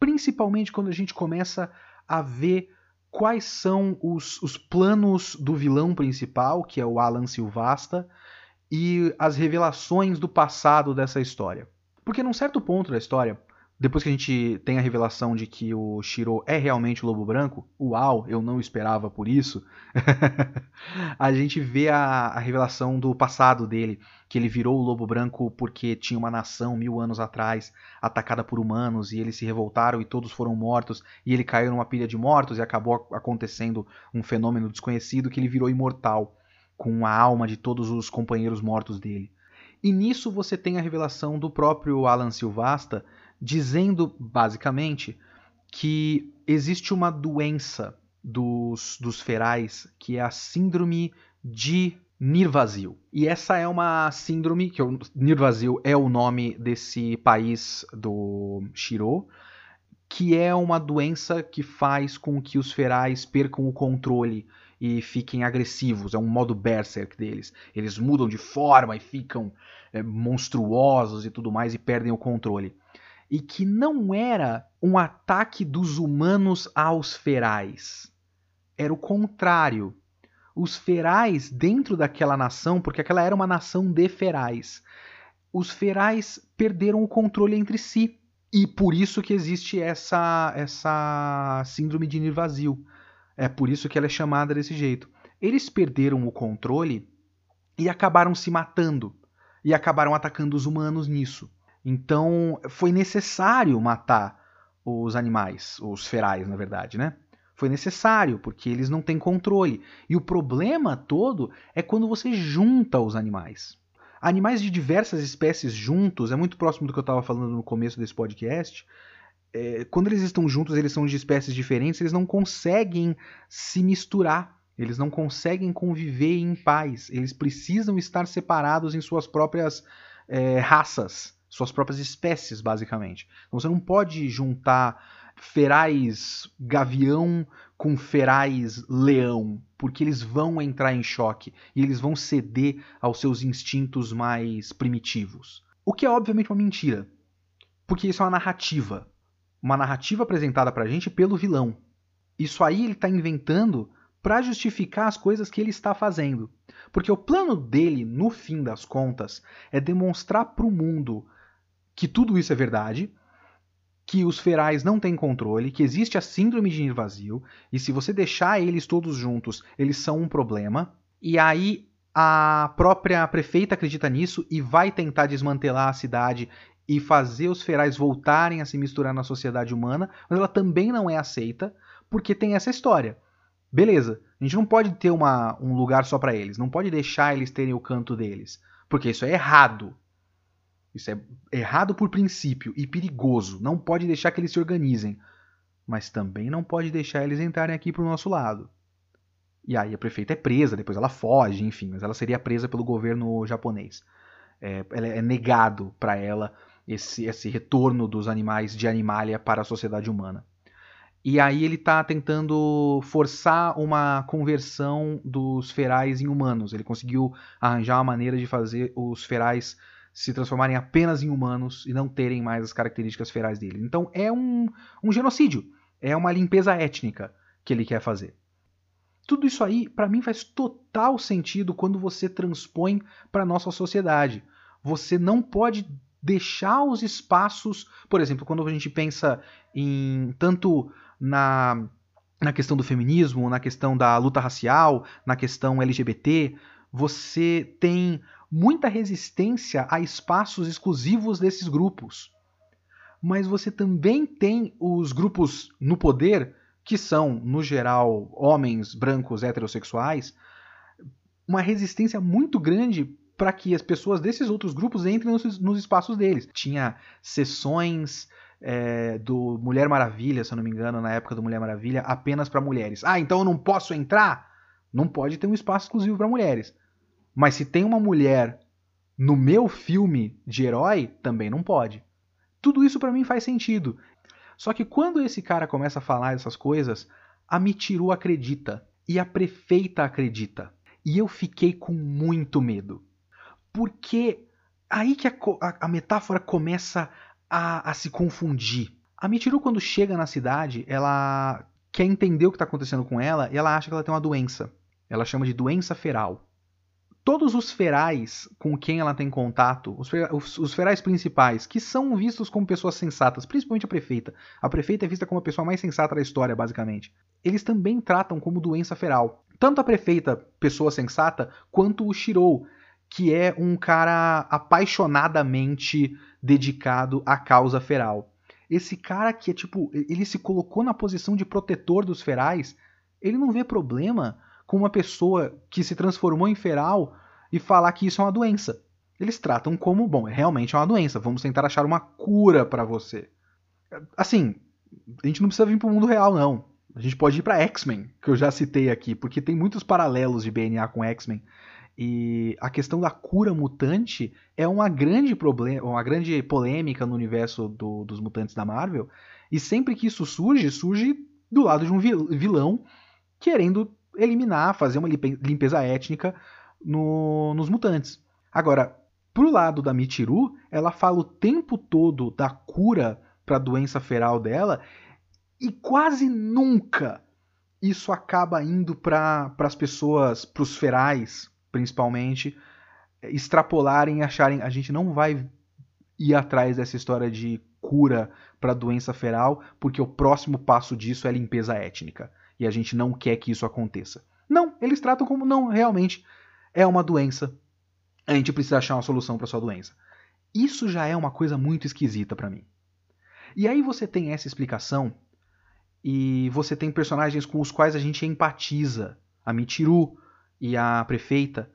Principalmente quando a gente começa a ver quais são os, os planos do vilão principal, que é o Alan Silvasta, e as revelações do passado dessa história. Porque num certo ponto da história, depois que a gente tem a revelação de que o Shiro é realmente o Lobo Branco, uau, eu não esperava por isso, a gente vê a, a, revelação do passado dele, que ele virou o Lobo Branco porque tinha uma nação mil anos atrás atacada por humanos e eles se revoltaram e todos foram mortos e ele caiu numa pilha de mortos e acabou acontecendo um fenômeno desconhecido que ele virou imortal com a alma de todos os companheiros mortos dele. E nisso você tem a revelação do próprio Alan Silvasta, dizendo basicamente que existe uma doença dos, dos ferais que é a síndrome de Nirvazil. E essa é uma síndrome, que o Nirvazil é o nome desse país do Shiro, que é uma doença que faz com que os ferais percam o controle e fiquem agressivos. É um modo berserk deles. Eles mudam de forma e ficam é, monstruosos e tudo mais e perdem o controle e que não era um ataque dos humanos aos ferais. Era o contrário. Os ferais dentro daquela nação, porque aquela era uma nação de ferais, os ferais perderam o controle entre si. E por isso que existe essa, essa síndrome de Nirvazil. É por isso que ela é chamada desse jeito. Eles perderam o controle e acabaram se matando. E acabaram atacando os humanos nisso. Então foi necessário matar os animais, os ferais, na verdade, né? Foi necessário, porque eles não têm controle. E o problema todo é quando você junta os animais. Animais de diversas espécies juntos, é muito próximo do que eu estava falando no começo desse podcast. É, quando eles estão juntos, eles são de espécies diferentes, eles não conseguem se misturar. Eles não conseguem conviver em paz. Eles precisam estar separados em suas próprias é, raças suas próprias espécies, basicamente. Então você não pode juntar ferais gavião com ferais leão, porque eles vão entrar em choque e eles vão ceder aos seus instintos mais primitivos. O que é obviamente uma mentira, porque isso é uma narrativa, uma narrativa apresentada pra gente pelo vilão. Isso aí ele está inventando para justificar as coisas que ele está fazendo. Porque o plano dele, no fim das contas, é demonstrar para o mundo que tudo isso é verdade, que os ferais não têm controle, que existe a síndrome de vazio, e se você deixar eles todos juntos, eles são um problema. E aí a própria prefeita acredita nisso e vai tentar desmantelar a cidade e fazer os ferais voltarem a se misturar na sociedade humana, mas ela também não é aceita, porque tem essa história. Beleza, a gente não pode ter uma, um lugar só para eles, não pode deixar eles terem o canto deles, porque isso é errado. Isso é errado por princípio e perigoso. Não pode deixar que eles se organizem. Mas também não pode deixar eles entrarem aqui para o nosso lado. E aí a prefeita é presa, depois ela foge, enfim, mas ela seria presa pelo governo japonês. É, é negado para ela esse, esse retorno dos animais de animalia para a sociedade humana. E aí ele está tentando forçar uma conversão dos ferais em humanos. Ele conseguiu arranjar uma maneira de fazer os ferais se transformarem apenas em humanos e não terem mais as características ferais dele. Então é um, um genocídio, é uma limpeza étnica que ele quer fazer. Tudo isso aí, para mim, faz total sentido quando você transpõe para nossa sociedade. Você não pode deixar os espaços, por exemplo, quando a gente pensa em tanto na, na questão do feminismo, na questão da luta racial, na questão LGBT, você tem muita resistência a espaços exclusivos desses grupos. Mas você também tem os grupos no poder, que são, no geral, homens brancos heterossexuais, uma resistência muito grande para que as pessoas desses outros grupos entrem nos, nos espaços deles. Tinha sessões é, do Mulher Maravilha, se eu não me engano, na época do Mulher Maravilha, apenas para mulheres. Ah, então eu não posso entrar? Não pode ter um espaço exclusivo para mulheres. Mas se tem uma mulher no meu filme de herói, também não pode. Tudo isso para mim faz sentido. Só que quando esse cara começa a falar essas coisas, a Michiru acredita e a prefeita acredita. E eu fiquei com muito medo. Porque aí que a, a, a metáfora começa a, a se confundir. A Michiru, quando chega na cidade, ela quer entender o que está acontecendo com ela e ela acha que ela tem uma doença. Ela chama de doença feral. Todos os ferais com quem ela tem contato, os, os, os, ferais principais, que são vistos como pessoas sensatas, principalmente a prefeita. A prefeita é vista como a pessoa mais sensata da história, basicamente. Eles também tratam como doença feral. Tanto a prefeita, pessoa sensata, quanto o Shirou, que é um cara apaixonadamente dedicado à causa feral. Esse cara que é tipo, ele se colocou na posição de protetor dos ferais, ele não vê problema com uma pessoa que se transformou em feral e falar que isso é uma doença. Eles tratam como, bom, realmente é uma doença, vamos tentar achar uma cura para você. Assim, a gente não precisa vir pro mundo real não. A gente pode ir para X-Men, que eu já citei aqui, porque tem muitos paralelos de BNA com X-Men. E a questão da cura mutante é uma grande problema, uma grande polêmica no universo do, dos mutantes da Marvel. E sempre que isso surge, surge do lado de um vilão querendo eliminar, fazer uma limpeza étnica no, nos mutantes. Agora, pro lado da Michiru, ela fala o tempo todo da cura para a doença feral dela e quase nunca isso acaba indo para as pessoas, para os ferais, principalmente, extrapolarem e acharem a gente não vai ir atrás dessa história de cura para doença feral, porque o próximo passo disso é limpeza étnica. E a gente não quer que isso aconteça. Não, eles tratam como não, realmente é uma doença. A gente precisa achar uma solução para sua doença. Isso já é uma coisa muito esquisita para mim. E aí você tem essa explicação e você tem personagens com os quais a gente empatiza. A Michiru, e a prefeita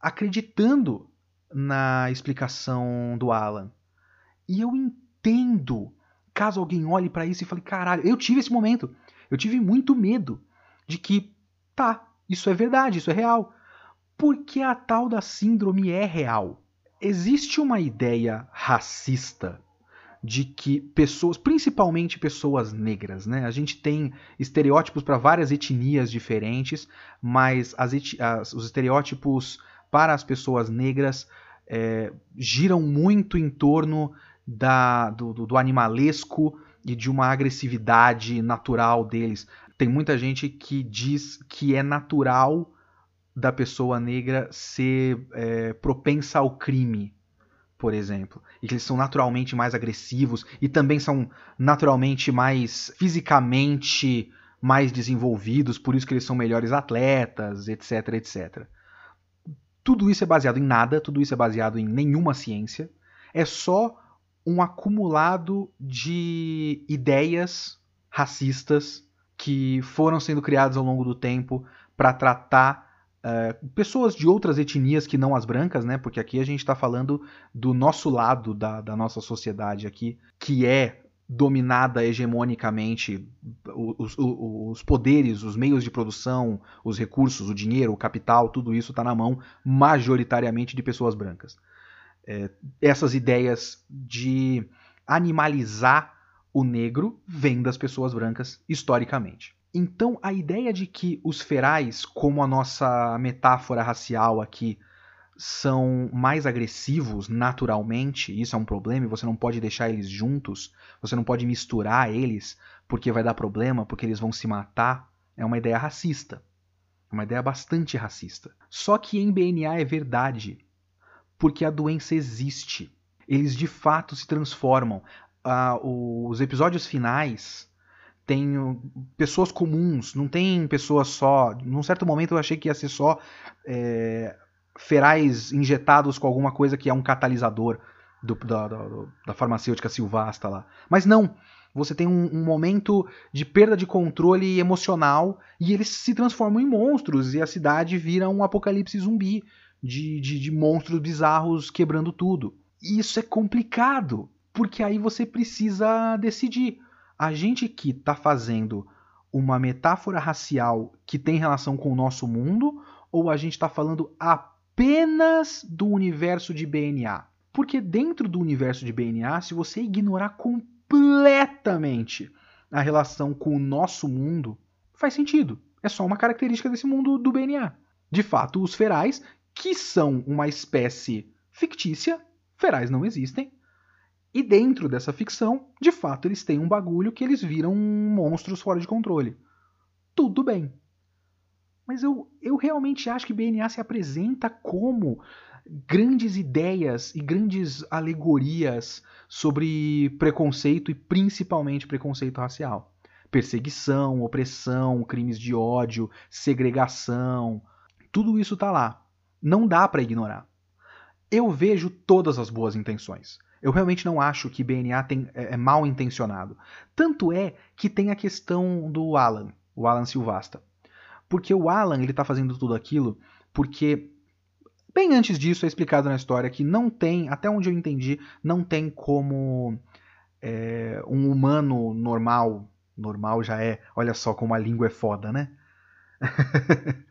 acreditando na explicação do Alan. E eu entendo, caso alguém olhe para isso e fale, caralho, eu tive esse momento. Eu tive muito medo de que, tá, isso é verdade, isso é real. Porque a tal da síndrome é real. Existe uma ideia racista de que pessoas, principalmente pessoas negras, né? A gente tem estereótipos para várias etnias diferentes, mas as, as, os estereótipos para as pessoas negras é, giram muito em torno da, do, do, animalesco e de uma agressividade natural deles. Tem muita gente que diz que é natural da pessoa negra ser é, propensa ao crime, por exemplo, e que eles são naturalmente mais agressivos e também são naturalmente mais fisicamente mais desenvolvidos, por isso que eles são melhores atletas, etc, etc. Tudo isso é baseado em nada, tudo isso é baseado em nenhuma ciência, é só um acumulado de ideias racistas que foram sendo criadas ao longo do tempo para tratar Uh, pessoas de outras etnias que não as brancas, né? Porque aqui a gente está falando do nosso lado da, da nossa sociedade aqui, que é dominada hegemonicamente os, os, os, poderes, os meios de produção, os recursos, o dinheiro, o capital, tudo isso está na mão majoritariamente de pessoas brancas. É, essas ideias de animalizar o negro vêm das pessoas brancas historicamente. Então, a ideia de que os ferais, como a nossa metáfora racial aqui, são mais agressivos naturalmente, isso é um problema, e você não pode deixar eles juntos, você não pode misturar eles, porque vai dar problema, porque eles vão se matar, é uma ideia racista. É uma ideia bastante racista. Só que em BNA é verdade, porque a doença existe. Eles de fato se transformam. Ah, os episódios finais têm pessoas comuns, não tem pessoas só. Num certo momento eu achei que ia ser só é, ferais injetados com alguma coisa que é um catalisador do, da, da, da, farmacêutica Silvasta lá. Mas não. Você tem um, um, momento de perda de controle emocional e eles se transformam em monstros e a cidade vira um apocalipse zumbi de, de, de monstros bizarros quebrando tudo. E isso é complicado, porque aí você precisa decidir. A gente que está fazendo uma metáfora racial que tem relação com o nosso mundo ou a gente está falando apenas do universo de BNA? Porque dentro do universo de BNA, se você ignorar completamente a relação com o nosso mundo, faz sentido. É só uma característica desse mundo do BNA. De fato, os ferais, que são uma espécie fictícia, ferais não existem. E dentro dessa ficção, de fato, eles têm um bagulho que eles viram monstros fora de controle. Tudo bem. Mas eu, eu realmente acho que BNA se apresenta como grandes ideias e grandes alegorias sobre preconceito e principalmente preconceito racial. Perseguição, opressão, crimes de ódio, segregação, tudo isso está lá. Não dá para ignorar. Eu vejo todas as boas intenções. Eu realmente não acho que BNA tem, é, é mal intencionado. Tanto é que tem a questão do Alan, o Alan Silvasta. Porque o Alan ele está fazendo tudo aquilo porque Bem antes disso é explicado na história que não tem, até onde eu entendi, não tem como é, um humano normal, normal já é, olha só como a língua é foda, né?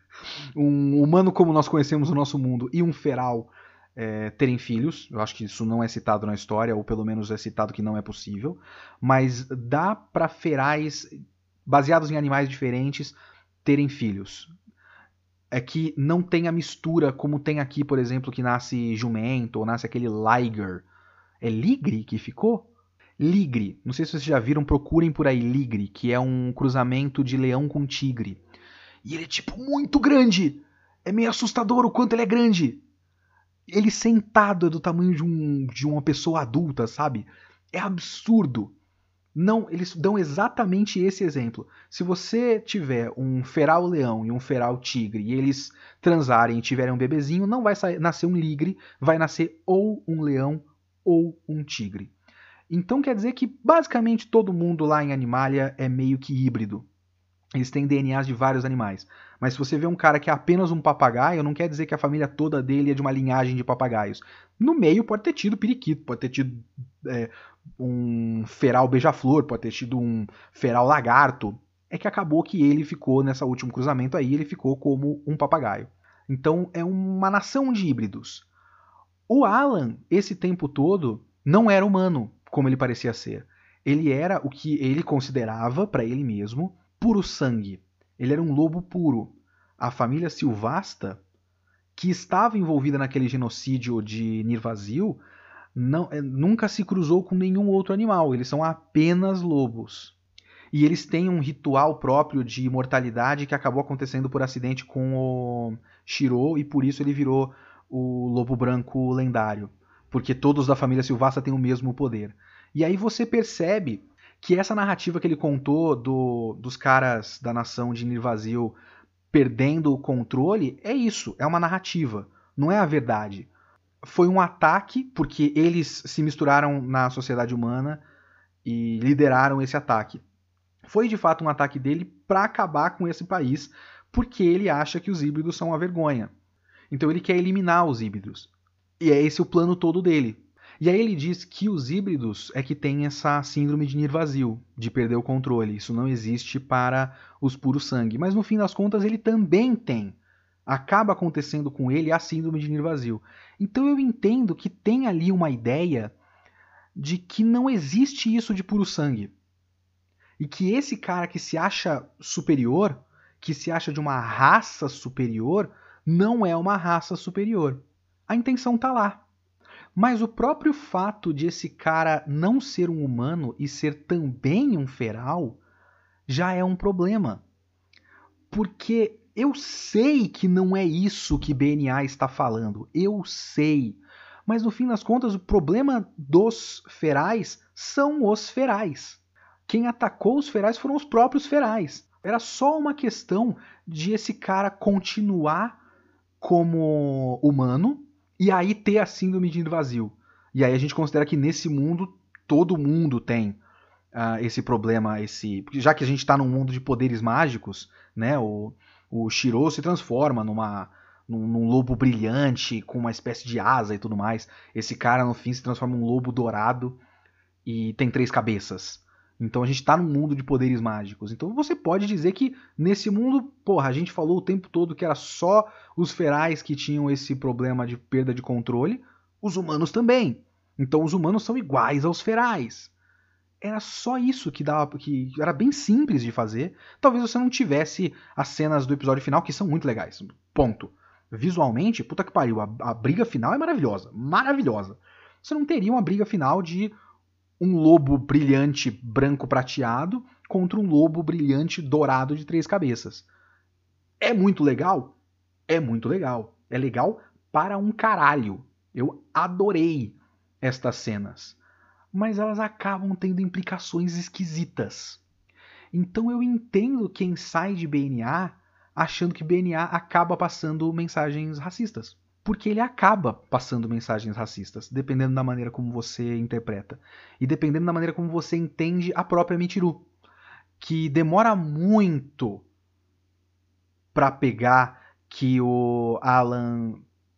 um humano como nós conhecemos o nosso mundo e um feral é, terem filhos. Eu acho que isso não é citado na história, ou pelo menos é citado que não é possível. Mas dá para ferais baseados em animais diferentes terem filhos é que não tem a mistura como tem aqui, por exemplo, que nasce jumento ou nasce aquele liger. É ligre que ficou? Ligre. Não sei se vocês já viram, procurem por aí ligre, que é um cruzamento de leão com tigre. E ele é tipo muito grande. É meio assustador o quanto ele é grande. Ele sentado é do tamanho de, um, de uma pessoa adulta, sabe? É absurdo. Não, eles dão exatamente esse exemplo. Se você tiver um feral leão e um feral tigre e eles transarem e tiverem um bebezinho, não vai nascer um ligre, vai nascer ou um leão ou um tigre. Então quer dizer que basicamente todo mundo lá em Animalia é meio que híbrido. Eles têm DNAs de vários animais. Mas se você vê um cara que é apenas um papagaio, não quer dizer que a família toda dele é de uma linhagem de papagaios. No meio pode ter tido periquito, pode ter tido é, um feral beija-flor, pode ter tido um feral lagarto. É que acabou que ele ficou, nessa último cruzamento aí, ele ficou como um papagaio. Então é uma nação de híbridos. O Alan, esse tempo todo, não era humano, como ele parecia ser. Ele era o que ele considerava, para ele mesmo, puro sangue. Ele era um lobo puro. A família Silvasta, que estava envolvida naquele genocídio de Nirvazil, não, é, nunca se cruzou com nenhum outro animal. Eles são apenas lobos. E eles têm um ritual próprio de imortalidade que acabou acontecendo por acidente com o Shiro e por isso ele virou o lobo branco lendário. Porque todos da família Silvasta têm o mesmo poder. E aí você percebe que essa narrativa que ele contou do, dos caras da nação de Nirvazil perdendo o controle é isso, é uma narrativa, não é a verdade. Foi um ataque porque eles se misturaram na sociedade humana e lideraram esse ataque. Foi de fato um ataque dele para acabar com esse país, porque ele acha que os híbridos são uma vergonha. Então ele quer eliminar os híbridos. E é esse o plano todo dele. E aí ele diz que os híbridos é que tem essa síndrome de Nirvazil, de perder o controle. Isso não existe para os puros sangue. Mas no fim das contas ele também tem acaba acontecendo com ele a síndrome de Nir vazio. Então eu entendo que tem ali uma ideia de que não existe isso de puro sangue. E que esse cara que se acha superior, que se acha de uma raça superior, não é uma raça superior. A intenção tá lá. Mas o próprio fato de esse cara não ser um humano e ser também um feral já é um problema. Porque eu sei que não é isso que BNA está falando. Eu sei. Mas no fim das contas, o problema dos ferais são os ferais. Quem atacou os ferais foram os próprios ferais. Era só uma questão de esse cara continuar como humano e aí ter a síndrome de vazio. E aí a gente considera que nesse mundo todo mundo tem uh, esse problema, esse, já que a gente está num mundo de poderes mágicos, né? O, o Shiro se transforma numa num, num, lobo brilhante com uma espécie de asa e tudo mais. Esse cara no fim se transforma num lobo dourado e tem três cabeças. Então a gente está num mundo de poderes mágicos. Então você pode dizer que nesse mundo, porra, a gente falou o tempo todo que era só os ferais que tinham esse problema de perda de controle, os humanos também. Então os humanos são iguais aos ferais. Era só isso que dava, que era bem simples de fazer. Talvez você não tivesse as cenas do episódio final que são muito legais. Ponto. Visualmente, puta que pariu, a, a briga final é maravilhosa, maravilhosa. Você não teria uma briga final de um lobo brilhante branco prateado contra um lobo brilhante dourado de três cabeças. É muito legal? É muito legal. É legal para um caralho. Eu adorei estas cenas. Mas elas acabam tendo implicações esquisitas. Então eu entendo quem sai de BNA achando que BNA acaba passando mensagens racistas porque ele acaba passando mensagens racistas, dependendo da maneira como você interpreta. E dependendo da maneira como você entende a própria Michiru. Que demora muito para pegar que o Alan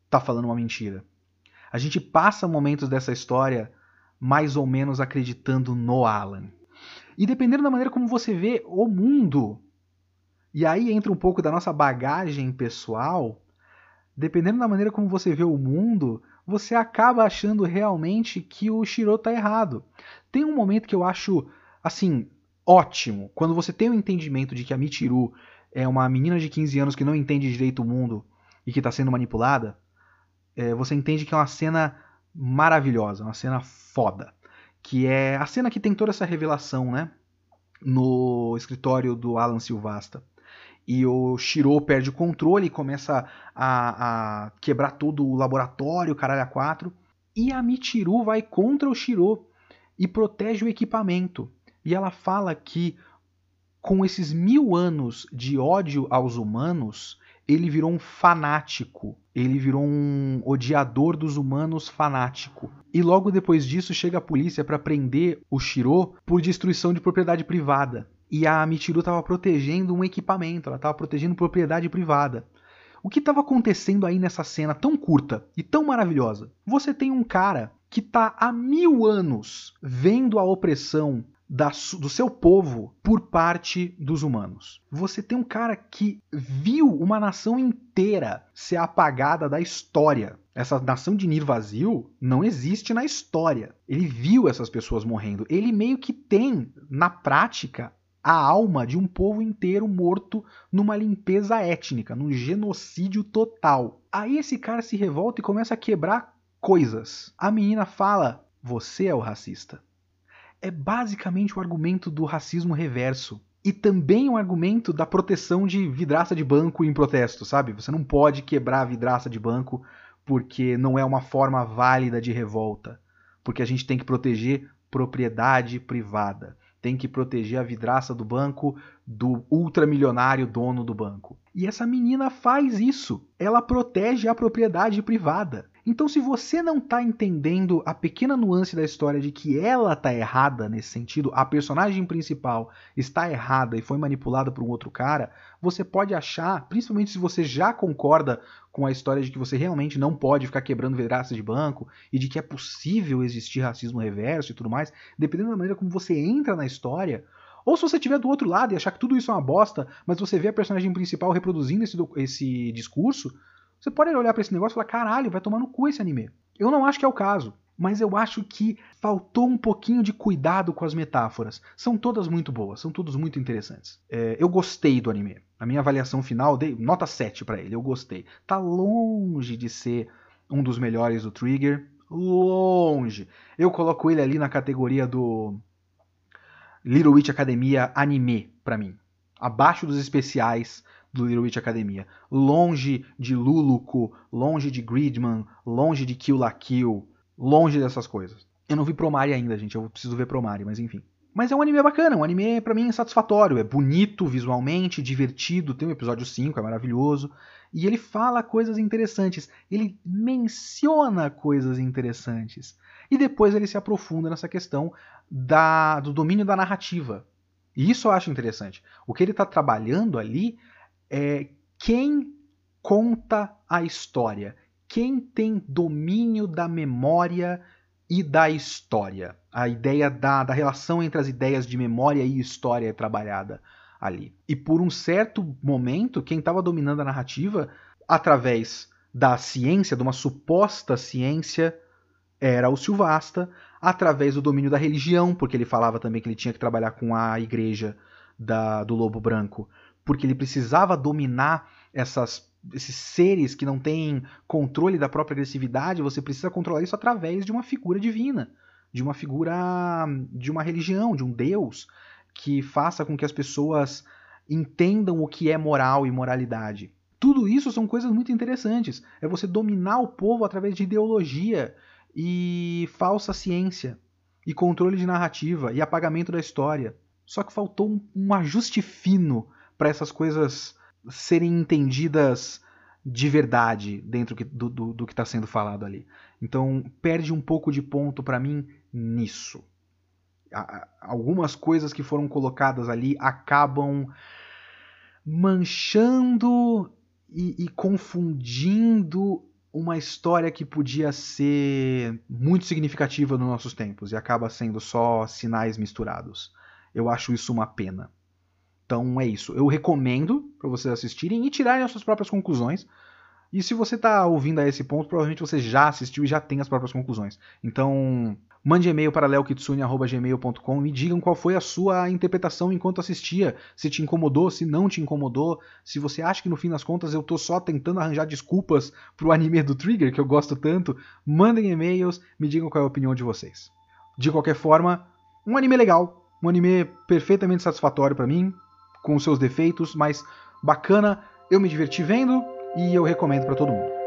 tá falando uma mentira. A gente passa momentos dessa história mais ou menos acreditando no Alan. E dependendo da maneira como você vê o mundo, e aí entra um pouco da nossa bagagem pessoal, dependendo da maneira como você vê o mundo, você acaba achando realmente que o Shiro tá errado. Tem um momento que eu acho, assim, ótimo, quando você tem o entendimento de que a Michiru é uma menina de 15 anos que não entende direito o mundo e que está sendo manipulada, é, você entende que é uma cena maravilhosa, uma cena foda. Que é a cena que tem toda essa revelação, né? No escritório do Alan Silvasta e o Shiro perde o controle e começa a, a quebrar todo o laboratório, caralho a quatro. E a Michiru vai contra o Shiro e protege o equipamento. E ela fala que com esses mil anos de ódio aos humanos, ele virou um fanático. Ele virou um odiador dos humanos fanático. E logo depois disso chega a polícia para prender o Shiro por destruição de propriedade privada e a Michiru estava protegendo um equipamento, ela estava protegendo propriedade privada. O que estava acontecendo aí nessa cena tão curta e tão maravilhosa? Você tem um cara que está há mil anos vendo a opressão da, do seu povo por parte dos humanos. Você tem um cara que viu uma nação inteira ser apagada da história. Essa nação de Nir vazio não existe na história. Ele viu essas pessoas morrendo. Ele meio que tem, na prática, a alma de um povo inteiro morto numa limpeza étnica, num genocídio total. Aí esse cara se revolta e começa a quebrar coisas. A menina fala: Você é o racista. É basicamente o argumento do racismo reverso. E também o argumento da proteção de vidraça de banco em protesto, sabe? Você não pode quebrar a vidraça de banco porque não é uma forma válida de revolta. Porque a gente tem que proteger propriedade privada tem que proteger a vidraça do banco do ultramilionário dono do banco. E essa menina faz isso. Ela protege a propriedade privada. Então, se você não está entendendo a pequena nuance da história de que ela está errada nesse sentido, a personagem principal está errada e foi manipulada por um outro cara, você pode achar, principalmente se você já concorda com a história de que você realmente não pode ficar quebrando vidraças de banco e de que é possível existir racismo reverso e tudo mais, dependendo da maneira como você entra na história, Ou se você estiver do outro lado e achar que tudo isso é uma bosta, mas você vê a personagem principal reproduzindo esse, esse discurso, você pode olhar para esse negócio e falar: caralho, vai tomar no cu esse anime. Eu não acho que é o caso, mas eu acho que faltou um pouquinho de cuidado com as metáforas. São todas muito boas, são todas muito interessantes. É, eu gostei do anime. A minha avaliação final, dei nota 7 para ele, eu gostei. Tá longe de ser um dos melhores do Trigger, longe. Eu coloco ele ali na categoria do Little Witch Academia anime para mim. Abaixo dos especiais do Little Witch Academia. Longe de Luluco, longe de Gridman, longe de Kill la Kill, longe dessas coisas. Eu não vi Promare ainda, gente, eu preciso ver Promare, mas enfim. Mas é um anime bacana, um anime para mim satisfatório, é bonito visualmente, divertido, tem o episódio 5, é maravilhoso, e ele fala coisas interessantes, ele menciona coisas interessantes. E depois ele se aprofunda nessa questão da, do domínio da narrativa. E isso eu acho interessante. O que ele está trabalhando ali é quem conta a história, quem tem domínio da memória e da história. A ideia da, da relação entre as ideias de memória e história é trabalhada ali. E por um certo momento, quem estava dominando a narrativa, através da ciência, de uma suposta ciência, era o Silvasta, através do domínio da religião, porque ele falava também que ele tinha que trabalhar com a igreja da, do Lobo Branco, porque ele precisava dominar essas esses seres que não têm controle da própria agressividade, você precisa controlar isso através de uma figura divina, de uma figura de uma religião, de um deus que faça com que as pessoas entendam o que é moral e moralidade. Tudo isso são coisas muito interessantes. É você dominar o povo através de ideologia e falsa ciência, e controle de narrativa e apagamento da história. Só que faltou um, um ajuste fino para essas coisas serem entendidas de verdade dentro do, do, do que está sendo falado ali. Então perde um pouco de ponto para mim nisso. Algumas coisas que foram colocadas ali acabam manchando e, e confundindo uma história que podia ser muito significativa nos nossos tempos e acaba sendo só sinais misturados. Eu acho isso uma pena. Então é isso. Eu recomendo para vocês assistirem e tirarem as suas próprias conclusões. E se você está ouvindo a esse ponto, provavelmente você já assistiu e já tem as próprias conclusões. Então, mande e-mail para leokitsune.gmail.com e digam qual foi a sua interpretação enquanto assistia. Se te incomodou, se não te incomodou, se você acha que no fim das contas eu estou só tentando arranjar desculpas para o anime do Trigger, que eu gosto tanto. Mandem e-mails, me digam qual é a opinião de vocês. De qualquer forma, um anime legal, um anime perfeitamente satisfatório para mim, com seus defeitos, mas bacana, eu me diverti vendo e eu recomendo para todo mundo.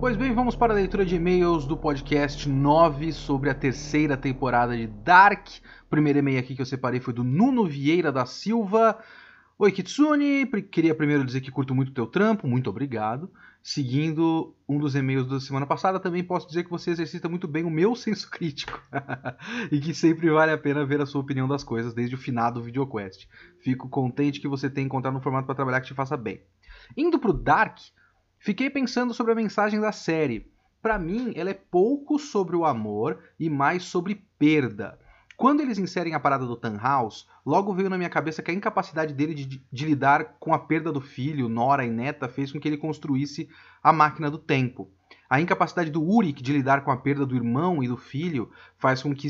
Pois bem, vamos para a leitura de e-mails do podcast 9 sobre a terceira temporada de Dark. O primeiro e-mail aqui que eu separei foi do Nuno Vieira da Silva. Oi, Kitsune. Queria primeiro dizer que curto muito o teu trampo, muito obrigado. Seguindo um dos e-mails da semana passada, também posso dizer que você exercita muito bem o meu senso crítico e que sempre vale a pena ver a sua opinião das coisas desde o final do VideoQuest. Fico contente que você tenha encontrado um formato para trabalhar que te faça bem. Indo pro Dark, fiquei pensando sobre a mensagem da série. Para mim, ela é pouco sobre o amor e mais sobre perda. Quando eles inserem a parada do Tannhaus, logo veio na minha cabeça que a incapacidade dele de, de, lidar com a perda do filho, Nora e Neta fez com que ele construísse a máquina do tempo. A incapacidade do Urik de lidar com a perda do irmão e do filho faz com que,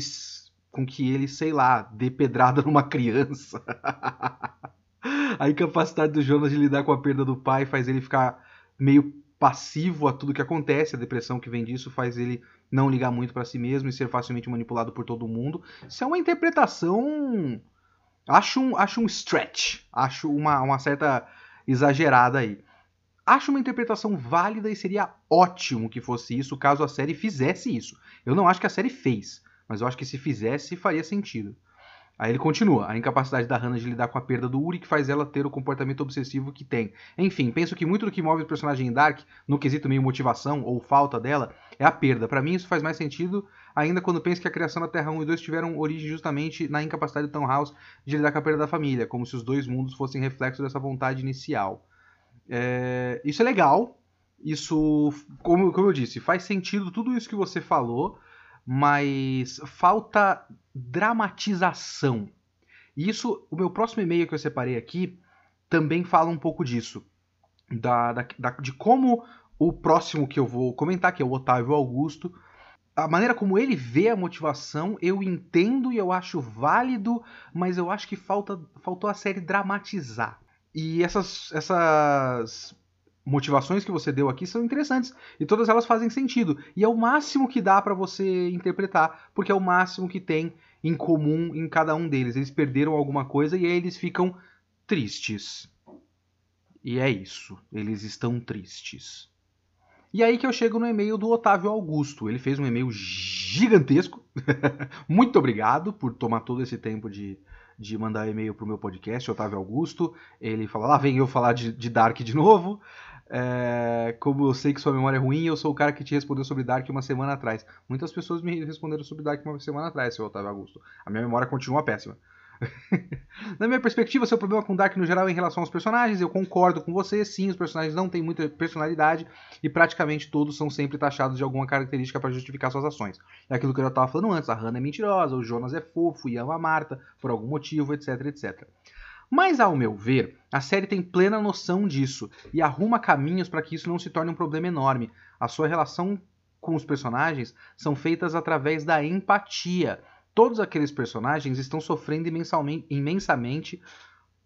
com que ele, sei lá, dê pedrada numa criança. a incapacidade do Jonas de lidar com a perda do pai faz ele ficar meio passivo a tudo que acontece. A depressão que vem disso faz ele não ligar muito para si mesmo e ser facilmente manipulado por todo mundo. Isso é uma interpretação. Acho um, acho um stretch. Acho uma, uma certa exagerada aí. Acho uma interpretação válida e seria ótimo que fosse isso caso a série fizesse isso. Eu não acho que a série fez, mas eu acho que se fizesse faria sentido. Aí ele continua. A incapacidade da Hannah de lidar com a perda do Uri que faz ela ter o comportamento obsessivo que tem. Enfim, penso que muito do que move o personagem em Dark, no quesito meio motivação ou falta dela, é a perda. Para mim isso faz mais sentido ainda quando penso que a criação da Terra 1 e 2 tiveram origem justamente na incapacidade do House de lidar com a perda da família, como se os dois mundos fossem reflexo dessa vontade inicial. É, isso é legal. Isso, como, como eu disse, faz sentido tudo isso que você falou, mas falta dramatização. E isso, o meu próximo e-mail que eu separei aqui também fala um pouco disso. Da, da, da, de como o próximo que eu vou comentar, que é o Otávio Augusto, a maneira como ele vê a motivação, eu entendo e eu acho válido, mas eu acho que falta, faltou a série dramatizar. E essas, essas motivações que você deu aqui são interessantes e todas elas fazem sentido. E é o máximo que dá para você interpretar, porque é o máximo que tem em comum em cada um deles. Eles perderam alguma coisa e aí eles ficam tristes. E é isso, eles estão tristes. E aí que eu chego no e-mail do Otávio Augusto. Ele fez um e-mail gigantesco. Muito obrigado por tomar todo esse tempo de, de mandar e-mail pro meu podcast, Otávio Augusto. Ele fala, lá vem eu falar de, de Dark de novo. É, como eu sei que sua memória é ruim, eu sou o cara que te respondeu sobre Dark uma semana atrás. Muitas pessoas me responderam sobre Dark uma semana atrás, seu Otávio Augusto. A minha memória continua péssima. Na minha perspectiva, seu problema com Dark no geral é em relação aos personagens, eu concordo com você, sim, os personagens não têm muita personalidade e praticamente todos são sempre taxados de alguma característica para justificar suas ações. É aquilo que eu já estava falando antes, a Hannah é mentirosa, o Jonas é fofo e ama a Marta por algum motivo, etc, etc. Mas, ao meu ver, a série tem plena noção disso e arruma caminhos para que isso não se torne um problema enorme. A sua relação com os personagens são feitas através da empatia todos aqueles personagens estão sofrendo imensamente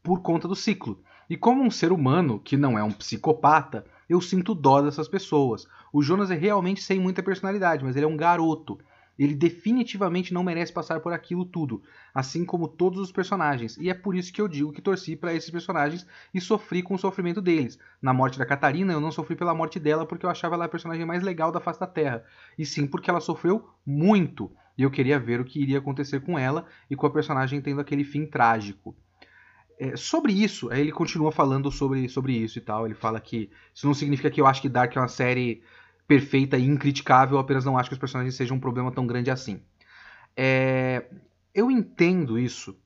por conta do ciclo. E como um ser humano que não é um psicopata, eu sinto dó dessas pessoas. O Jonas é realmente sem muita personalidade, mas ele é um garoto. Ele definitivamente não merece passar por aquilo tudo, assim como todos os personagens. E é por isso que eu digo que torci para esses personagens e sofri com o sofrimento deles. Na morte da Catarina, eu não sofri pela morte dela porque eu achava ela a personagem mais legal da face da Terra, e sim porque ela sofreu muito. E eu queria ver o que iria acontecer com ela e com a personagem tendo aquele fim trágico. É, sobre isso, ele continua falando sobre, sobre isso e tal. Ele fala que isso não significa que eu acho que Dark é uma série perfeita e incriticável, apenas não acho que os personagens sejam um problema tão grande assim. É, eu entendo isso,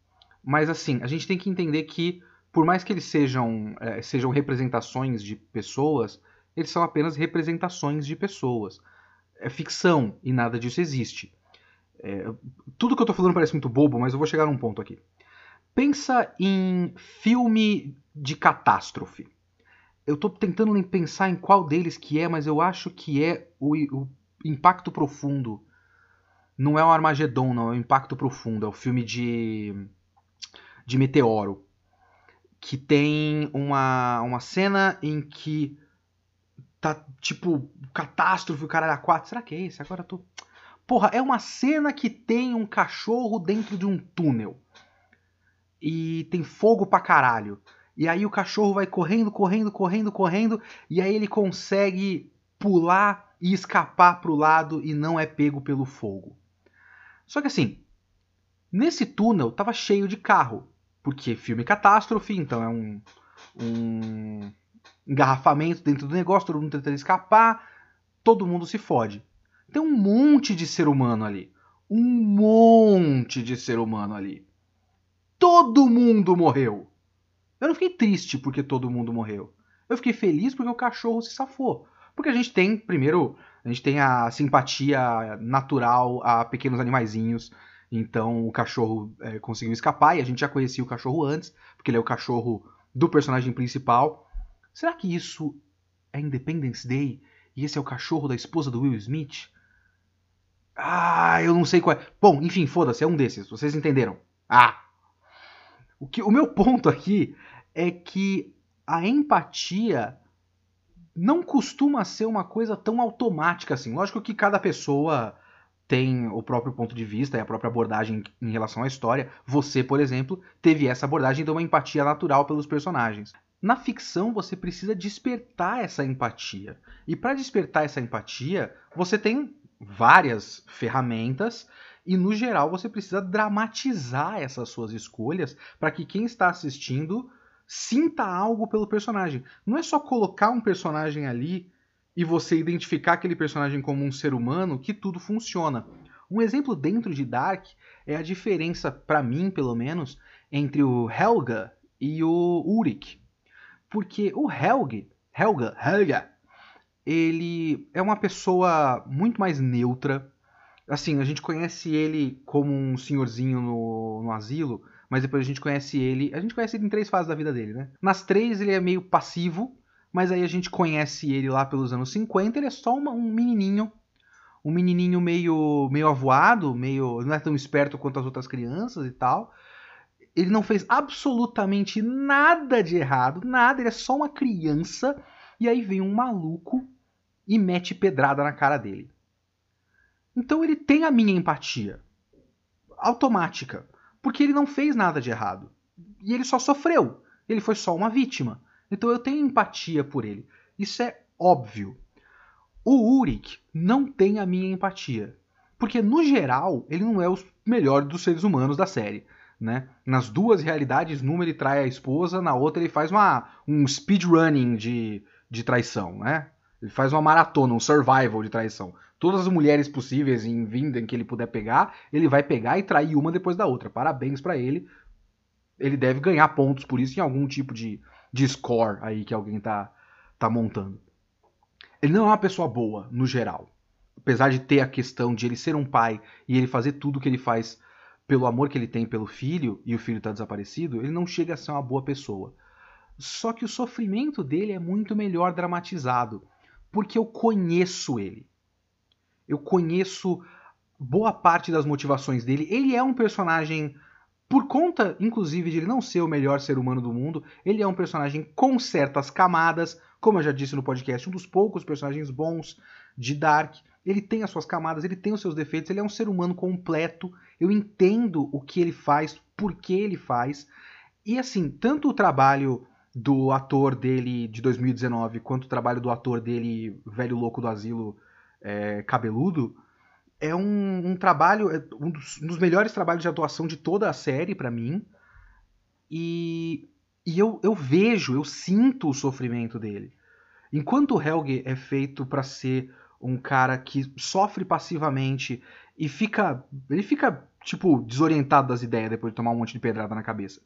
mas assim, a gente tem que entender que, por mais que eles sejam, é, sejam representações de pessoas, eles são apenas representações de pessoas. É ficção e nada disso existe. É, tudo que eu tô falando parece muito bobo, mas eu vou chegar num ponto aqui. Pensa em filme de catástrofe. Eu tô tentando pensar em qual deles que é, mas eu acho que é o, o Impacto Profundo. Não é o Armagedon, não, é o Impacto Profundo. É o filme de, de Meteoro. Que tem uma, uma cena em que tá tipo catástrofe, o cara era quatro. Será que é esse? Agora tô. Porra, é uma cena que tem um cachorro dentro de um túnel. E tem fogo pra caralho. E aí o cachorro vai correndo, correndo, correndo, correndo. E aí ele consegue pular e escapar pro lado e não é pego pelo fogo. Só que assim, nesse túnel tava cheio de carro. Porque filme catástrofe, então é um, um engarrafamento dentro do negócio, todo mundo tentando escapar, todo mundo se fode. Tem um monte de ser humano ali. Um monte de ser humano ali. Todo mundo morreu. Eu não fiquei triste porque todo mundo morreu. Eu fiquei feliz porque o cachorro se safou. Porque a gente tem, primeiro, a gente tem a simpatia natural a pequenos animaizinhos. Então o cachorro é, conseguiu escapar e a gente já conhecia o cachorro antes, porque ele é o cachorro do personagem principal. Será que isso é Independence Day e esse é o cachorro da esposa do Will Smith? Ah, eu não sei qual é. Bom, enfim, foda-se, é um desses. Vocês entenderam? Ah! O, que, o meu ponto aqui é que a empatia não costuma ser uma coisa tão automática assim. Lógico que cada pessoa tem o próprio ponto de vista e a própria abordagem em relação à história. Você, por exemplo, teve essa abordagem de uma empatia natural pelos personagens. Na ficção, você precisa despertar essa empatia. E para despertar essa empatia, você tem várias ferramentas e no geral você precisa dramatizar essas suas escolhas para que quem está assistindo sinta algo pelo personagem. Não é só colocar um personagem ali e você identificar aquele personagem como um ser humano que tudo funciona. Um exemplo dentro de Dark é a diferença, para mim pelo menos, entre o Helga e o Ulrich. Porque o Helge, Helga, Helga, ele é uma pessoa muito mais neutra. Assim, a gente conhece ele como um senhorzinho no, no asilo, mas depois a gente conhece ele. A gente conhece ele em três fases da vida dele, né? Nas três ele é meio passivo, mas aí a gente conhece ele lá pelos anos 50, ele é só uma, um menininho. Um menininho meio, meio avoado, meio. não é tão esperto quanto as outras crianças e tal. Ele não fez absolutamente nada de errado, nada, ele é só uma criança. E aí vem um maluco e mete pedrada na cara dele. Então ele tem a minha empatia. Automática. Porque ele não fez nada de errado. E ele só sofreu. Ele foi só uma vítima. Então eu tenho empatia por ele. Isso é óbvio. O Urik não tem a minha empatia. Porque, no geral, ele não é o melhor dos seres humanos da série. Né? Nas duas realidades, numa ele trai a esposa, na outra ele faz uma, um speedrunning de, de traição. Né? Ele faz uma maratona, um survival de traição. Todas as mulheres possíveis em vinda em que ele puder pegar, ele vai pegar e trair uma depois da outra. Parabéns para ele. Ele deve ganhar pontos por isso em algum tipo de, de score aí que alguém tá, tá montando. Ele não é uma pessoa boa, no geral. Apesar de ter a questão de ele ser um pai e ele fazer tudo o que ele faz pelo amor que ele tem pelo filho, e o filho está desaparecido, ele não chega a ser uma boa pessoa. Só que o sofrimento dele é muito melhor dramatizado, porque eu conheço ele. Eu conheço boa parte das motivações dele. Ele é um personagem por conta, inclusive, de ele não ser o melhor ser humano do mundo, ele é um personagem com certas camadas, como eu já disse no podcast, um dos poucos personagens bons de Dark. Ele tem as suas camadas, ele tem os seus defeitos, ele é um ser humano completo. Eu entendo o que ele faz, por que ele faz. E assim, tanto o trabalho do ator dele de 2019 quanto o trabalho do ator dele, velho louco do asilo, é, cabeludo, é um, um trabalho, é um dos, um dos, melhores trabalhos de atuação de toda a série para mim. E, e eu, eu vejo, eu sinto o sofrimento dele. Enquanto o Helge é feito para ser um cara que sofre passivamente e fica. Ele fica, tipo, desorientado das ideias depois de tomar um monte de pedrada na cabeça.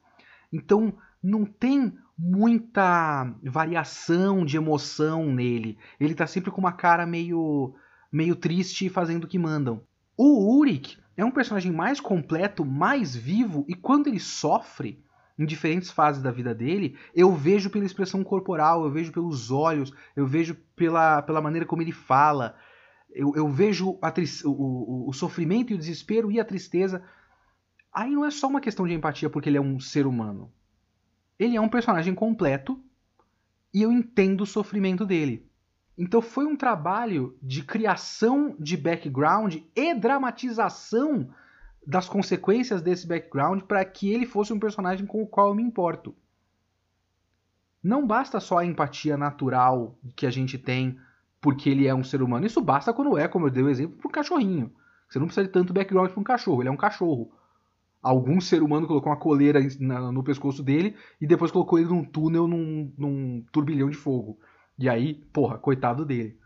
Então, não tem muita variação de emoção nele. Ele tá sempre com uma cara meio meio triste fazendo o que mandam. O Urik é um personagem mais completo, mais vivo, e quando ele sofre em diferentes fases da vida dele, eu vejo pela expressão corporal, eu vejo pelos olhos, eu vejo pela, pela maneira como ele fala, eu, eu vejo o, o, o sofrimento e o desespero e a tristeza. Aí não é só uma questão de empatia porque ele é um ser humano. Ele é um personagem completo e eu entendo o sofrimento dele. Então foi um trabalho de criação de background e dramatização das consequências desse background para que ele fosse um personagem com o qual eu me importo. Não basta só a empatia natural que a gente tem porque ele é um ser humano. Isso basta quando é, como eu dei o exemplo, para um cachorrinho. Você não precisa de tanto background para um cachorro, ele é um cachorro. Algum ser humano colocou uma coleira no pescoço dele e depois colocou ele num túnel num, num turbilhão de fogo. E aí, porra, coitado dele.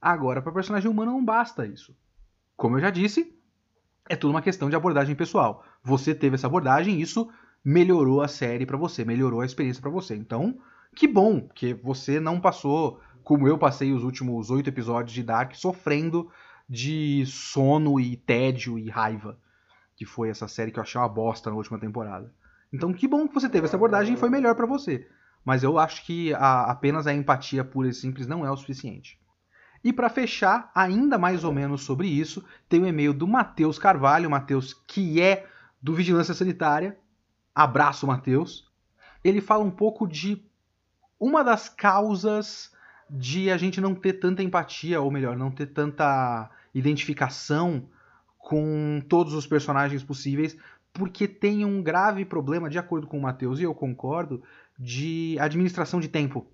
Agora, para personagem humano não basta isso. Como eu já disse, é tudo uma questão de abordagem pessoal. Você teve essa abordagem isso melhorou a série para você, melhorou a experiência para você. Então, que bom que você não passou como eu passei os últimos oito episódios de Dark sofrendo de sono e tédio e raiva, que foi essa série que eu achei uma bosta na última temporada. Então, que bom que você teve essa abordagem e foi melhor para você mas eu acho que a, apenas a empatia pura e simples não é o suficiente. E para fechar, ainda mais ou menos sobre isso, tem o um e-mail do Matheus Carvalho, Matheus que é do Vigilância Sanitária. Abraço, Matheus. Ele fala um pouco de uma das causas de a gente não ter tanta empatia, ou melhor, não ter tanta identificação com todos os personagens possíveis, porque tem um grave problema, de acordo com o Matheus, e eu concordo, de administração de tempo,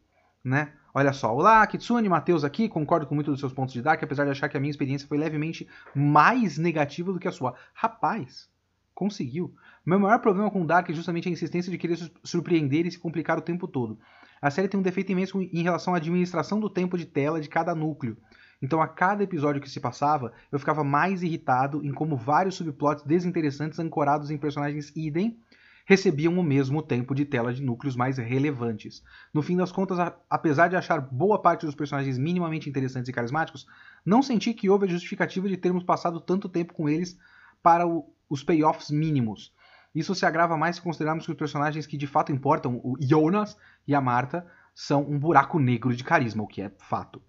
né? Olha só, olá, Kitsune, Matheus aqui, concordo com muito dos seus pontos de Dark, apesar de achar que a minha experiência foi levemente mais negativa do que a sua. Rapaz, conseguiu. Meu maior problema com Dark é justamente a insistência de querer surpreender e se complicar o tempo todo. A série tem um defeito imenso em relação à administração do tempo de tela de cada núcleo. Então, a cada episódio que se passava, eu ficava mais irritado em como vários subplots desinteressantes ancorados em personagens idem recebiam o mesmo tempo de tela de núcleos mais relevantes. No fim das contas, apesar de achar boa parte dos personagens minimamente interessantes e carismáticos, não senti que houve a justificativa de termos passado tanto tempo com eles para o, os payoffs mínimos. Isso se agrava mais se considerarmos que os personagens que de fato importam, o Jonas e a Marta, são um buraco negro de carisma, o que é fato.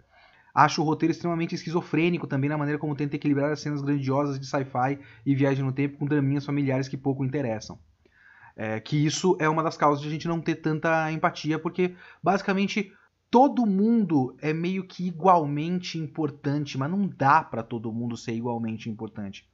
Acho o roteiro extremamente esquizofrênico também na maneira como tenta equilibrar as cenas grandiosas de sci-fi e viagem no tempo com draminhas familiares que pouco interessam. É, que isso é uma das causas de a gente não ter tanta empatia, porque basicamente todo mundo é meio que igualmente importante, mas não dá para todo mundo ser igualmente importante.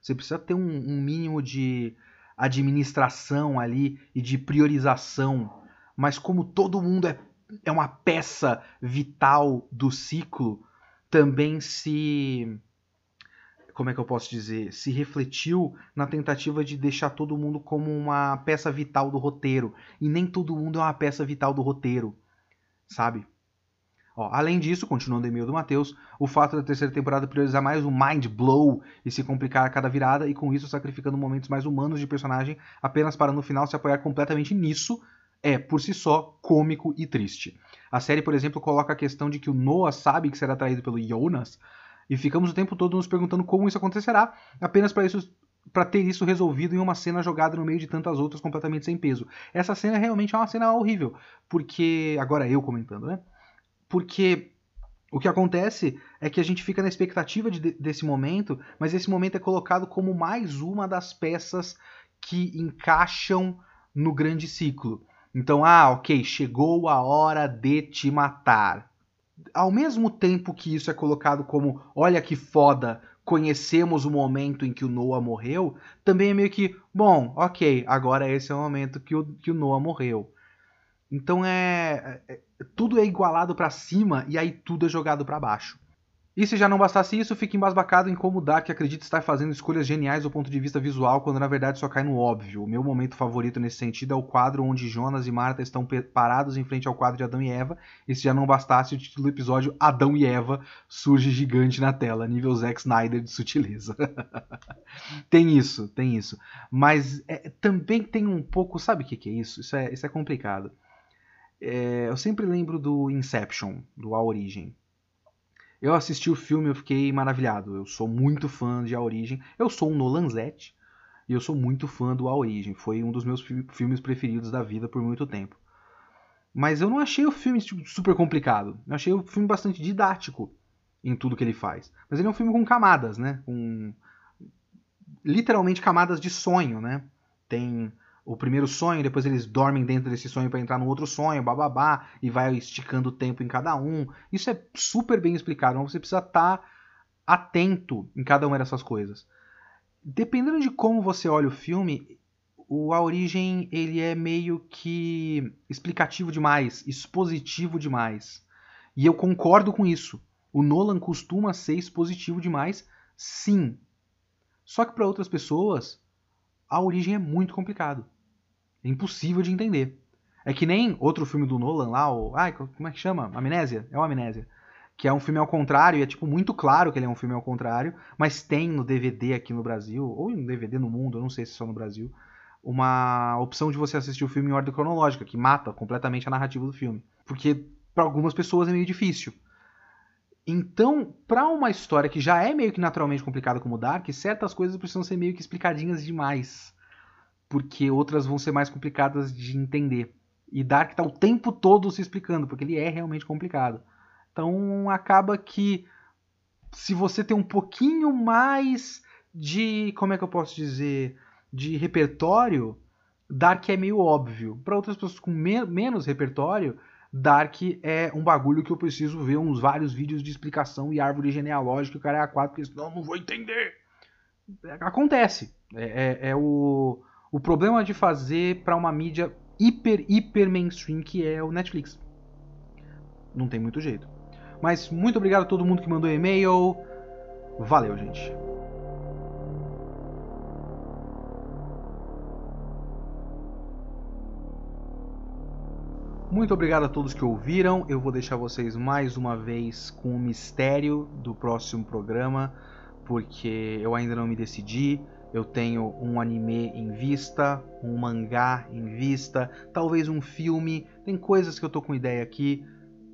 Você precisa ter um, um mínimo de administração ali e de priorização, mas como todo mundo é é uma peça vital do ciclo, também se como é que eu posso dizer, se refletiu na tentativa de deixar todo mundo como uma peça vital do roteiro. E nem todo mundo é uma peça vital do roteiro, sabe? Ó, além disso, continuando o e-mail do Matheus, o fato da terceira temporada priorizar mais o mind blow e se complicar a cada virada, e com isso sacrificando momentos mais humanos de personagem apenas para no final se apoiar completamente nisso, é, por si só, cômico e triste. A série, por exemplo, coloca a questão de que o Noah sabe que será traído pelo Jonas, e ficamos o tempo todo nos perguntando como isso acontecerá, apenas para isso para ter isso resolvido em uma cena jogada no meio de tantas outras completamente sem peso. Essa cena realmente é uma cena horrível, porque agora eu comentando, né? Porque o que acontece é que a gente fica na expectativa de, desse momento, mas esse momento é colocado como mais uma das peças que encaixam no grande ciclo. Então, ah, ok, chegou a hora de te matar. Ao mesmo tempo que isso é colocado como, olha que foda, conhecemos o momento em que o Noah morreu, também é meio que, bom, ok, agora esse é o momento que o, que o Noah morreu. Então é, é tudo é igualado para cima e aí tudo é jogado para baixo. E se já não bastasse isso, fica embasbacado em como Dark acredita estar fazendo escolhas geniais do ponto de vista visual, quando na verdade só cai no óbvio. O meu momento favorito nesse sentido é o quadro onde Jonas e Marta estão parados em frente ao quadro de Adão e Eva, e se já não bastasse, o título do episódio Adão e Eva surge gigante na tela, nível Zack Snyder de sutileza. tem isso, tem isso. Mas é, também tem um pouco. Sabe o que, que é isso? Isso é, isso é complicado. É, eu sempre lembro do Inception, do A Origem eu assisti o filme, eu fiquei maravilhado. Eu sou muito fã de A Origem. Eu sou um Nolanzete e eu sou muito fã do A Origem. Foi um dos meus filmes preferidos da vida por muito tempo. Mas eu não achei o filme super complicado. Eu achei o filme bastante didático em tudo que ele faz. Mas ele é um filme com camadas, né? Com literalmente camadas de sonho, né? Tem o primeiro sonho, depois eles dormem dentro desse sonho para entrar no outro sonho, bababá, e vai esticando o tempo em cada um. Isso é super bem explicado, mas você precisa estar tá atento em cada uma dessas coisas. Dependendo de como você olha o filme, o A Origem ele é meio que explicativo demais, expositivo demais. E eu concordo com isso. O Nolan costuma ser expositivo demais, sim. Só que para outras pessoas, a origem é muito complicado. É impossível de entender. É que nem outro filme do Nolan lá, o. Ai, como é que chama? Amnésia? É o Amnésia. Que é um filme ao contrário, e é tipo muito claro que ele é um filme ao contrário, mas tem no DVD aqui no Brasil, ou no DVD no mundo, eu não sei se só no Brasil, uma opção de você assistir o filme em ordem cronológica, que mata completamente a narrativa do filme. Porque para algumas pessoas é meio difícil. Então, para uma história que já é meio que naturalmente complicada como Dark, certas coisas precisam ser meio que explicadinhas demais porque outras vão ser mais complicadas de entender. E Dark está o tempo todo se explicando, porque ele é realmente complicado. Então acaba que se você tem um pouquinho mais de, como é que eu posso dizer, de repertório, Dark é meio óbvio. Para outras pessoas com me menos repertório, Dark é um bagulho que eu preciso ver uns vários vídeos de explicação e árvore genealógica, o cara é a quatro, porque senão eu não vou entender. Acontece. É, é, é o o problema de fazer para uma mídia hiper, hiper mainstream que é o Netflix. Não tem muito jeito. Mas muito obrigado a todo mundo que mandou e-mail. Valeu, gente. Muito obrigado a todos que ouviram. Eu vou deixar vocês mais uma vez com o mistério do próximo programa, porque eu ainda não me decidi Eu tenho um anime em vista, um mangá em vista, talvez um filme. Tem coisas que eu tô com ideia aqui.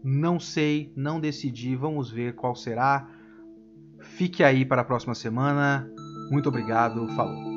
Não sei, não decidi. Vamos ver qual será. Fique aí para a próxima semana. Muito obrigado. Falou.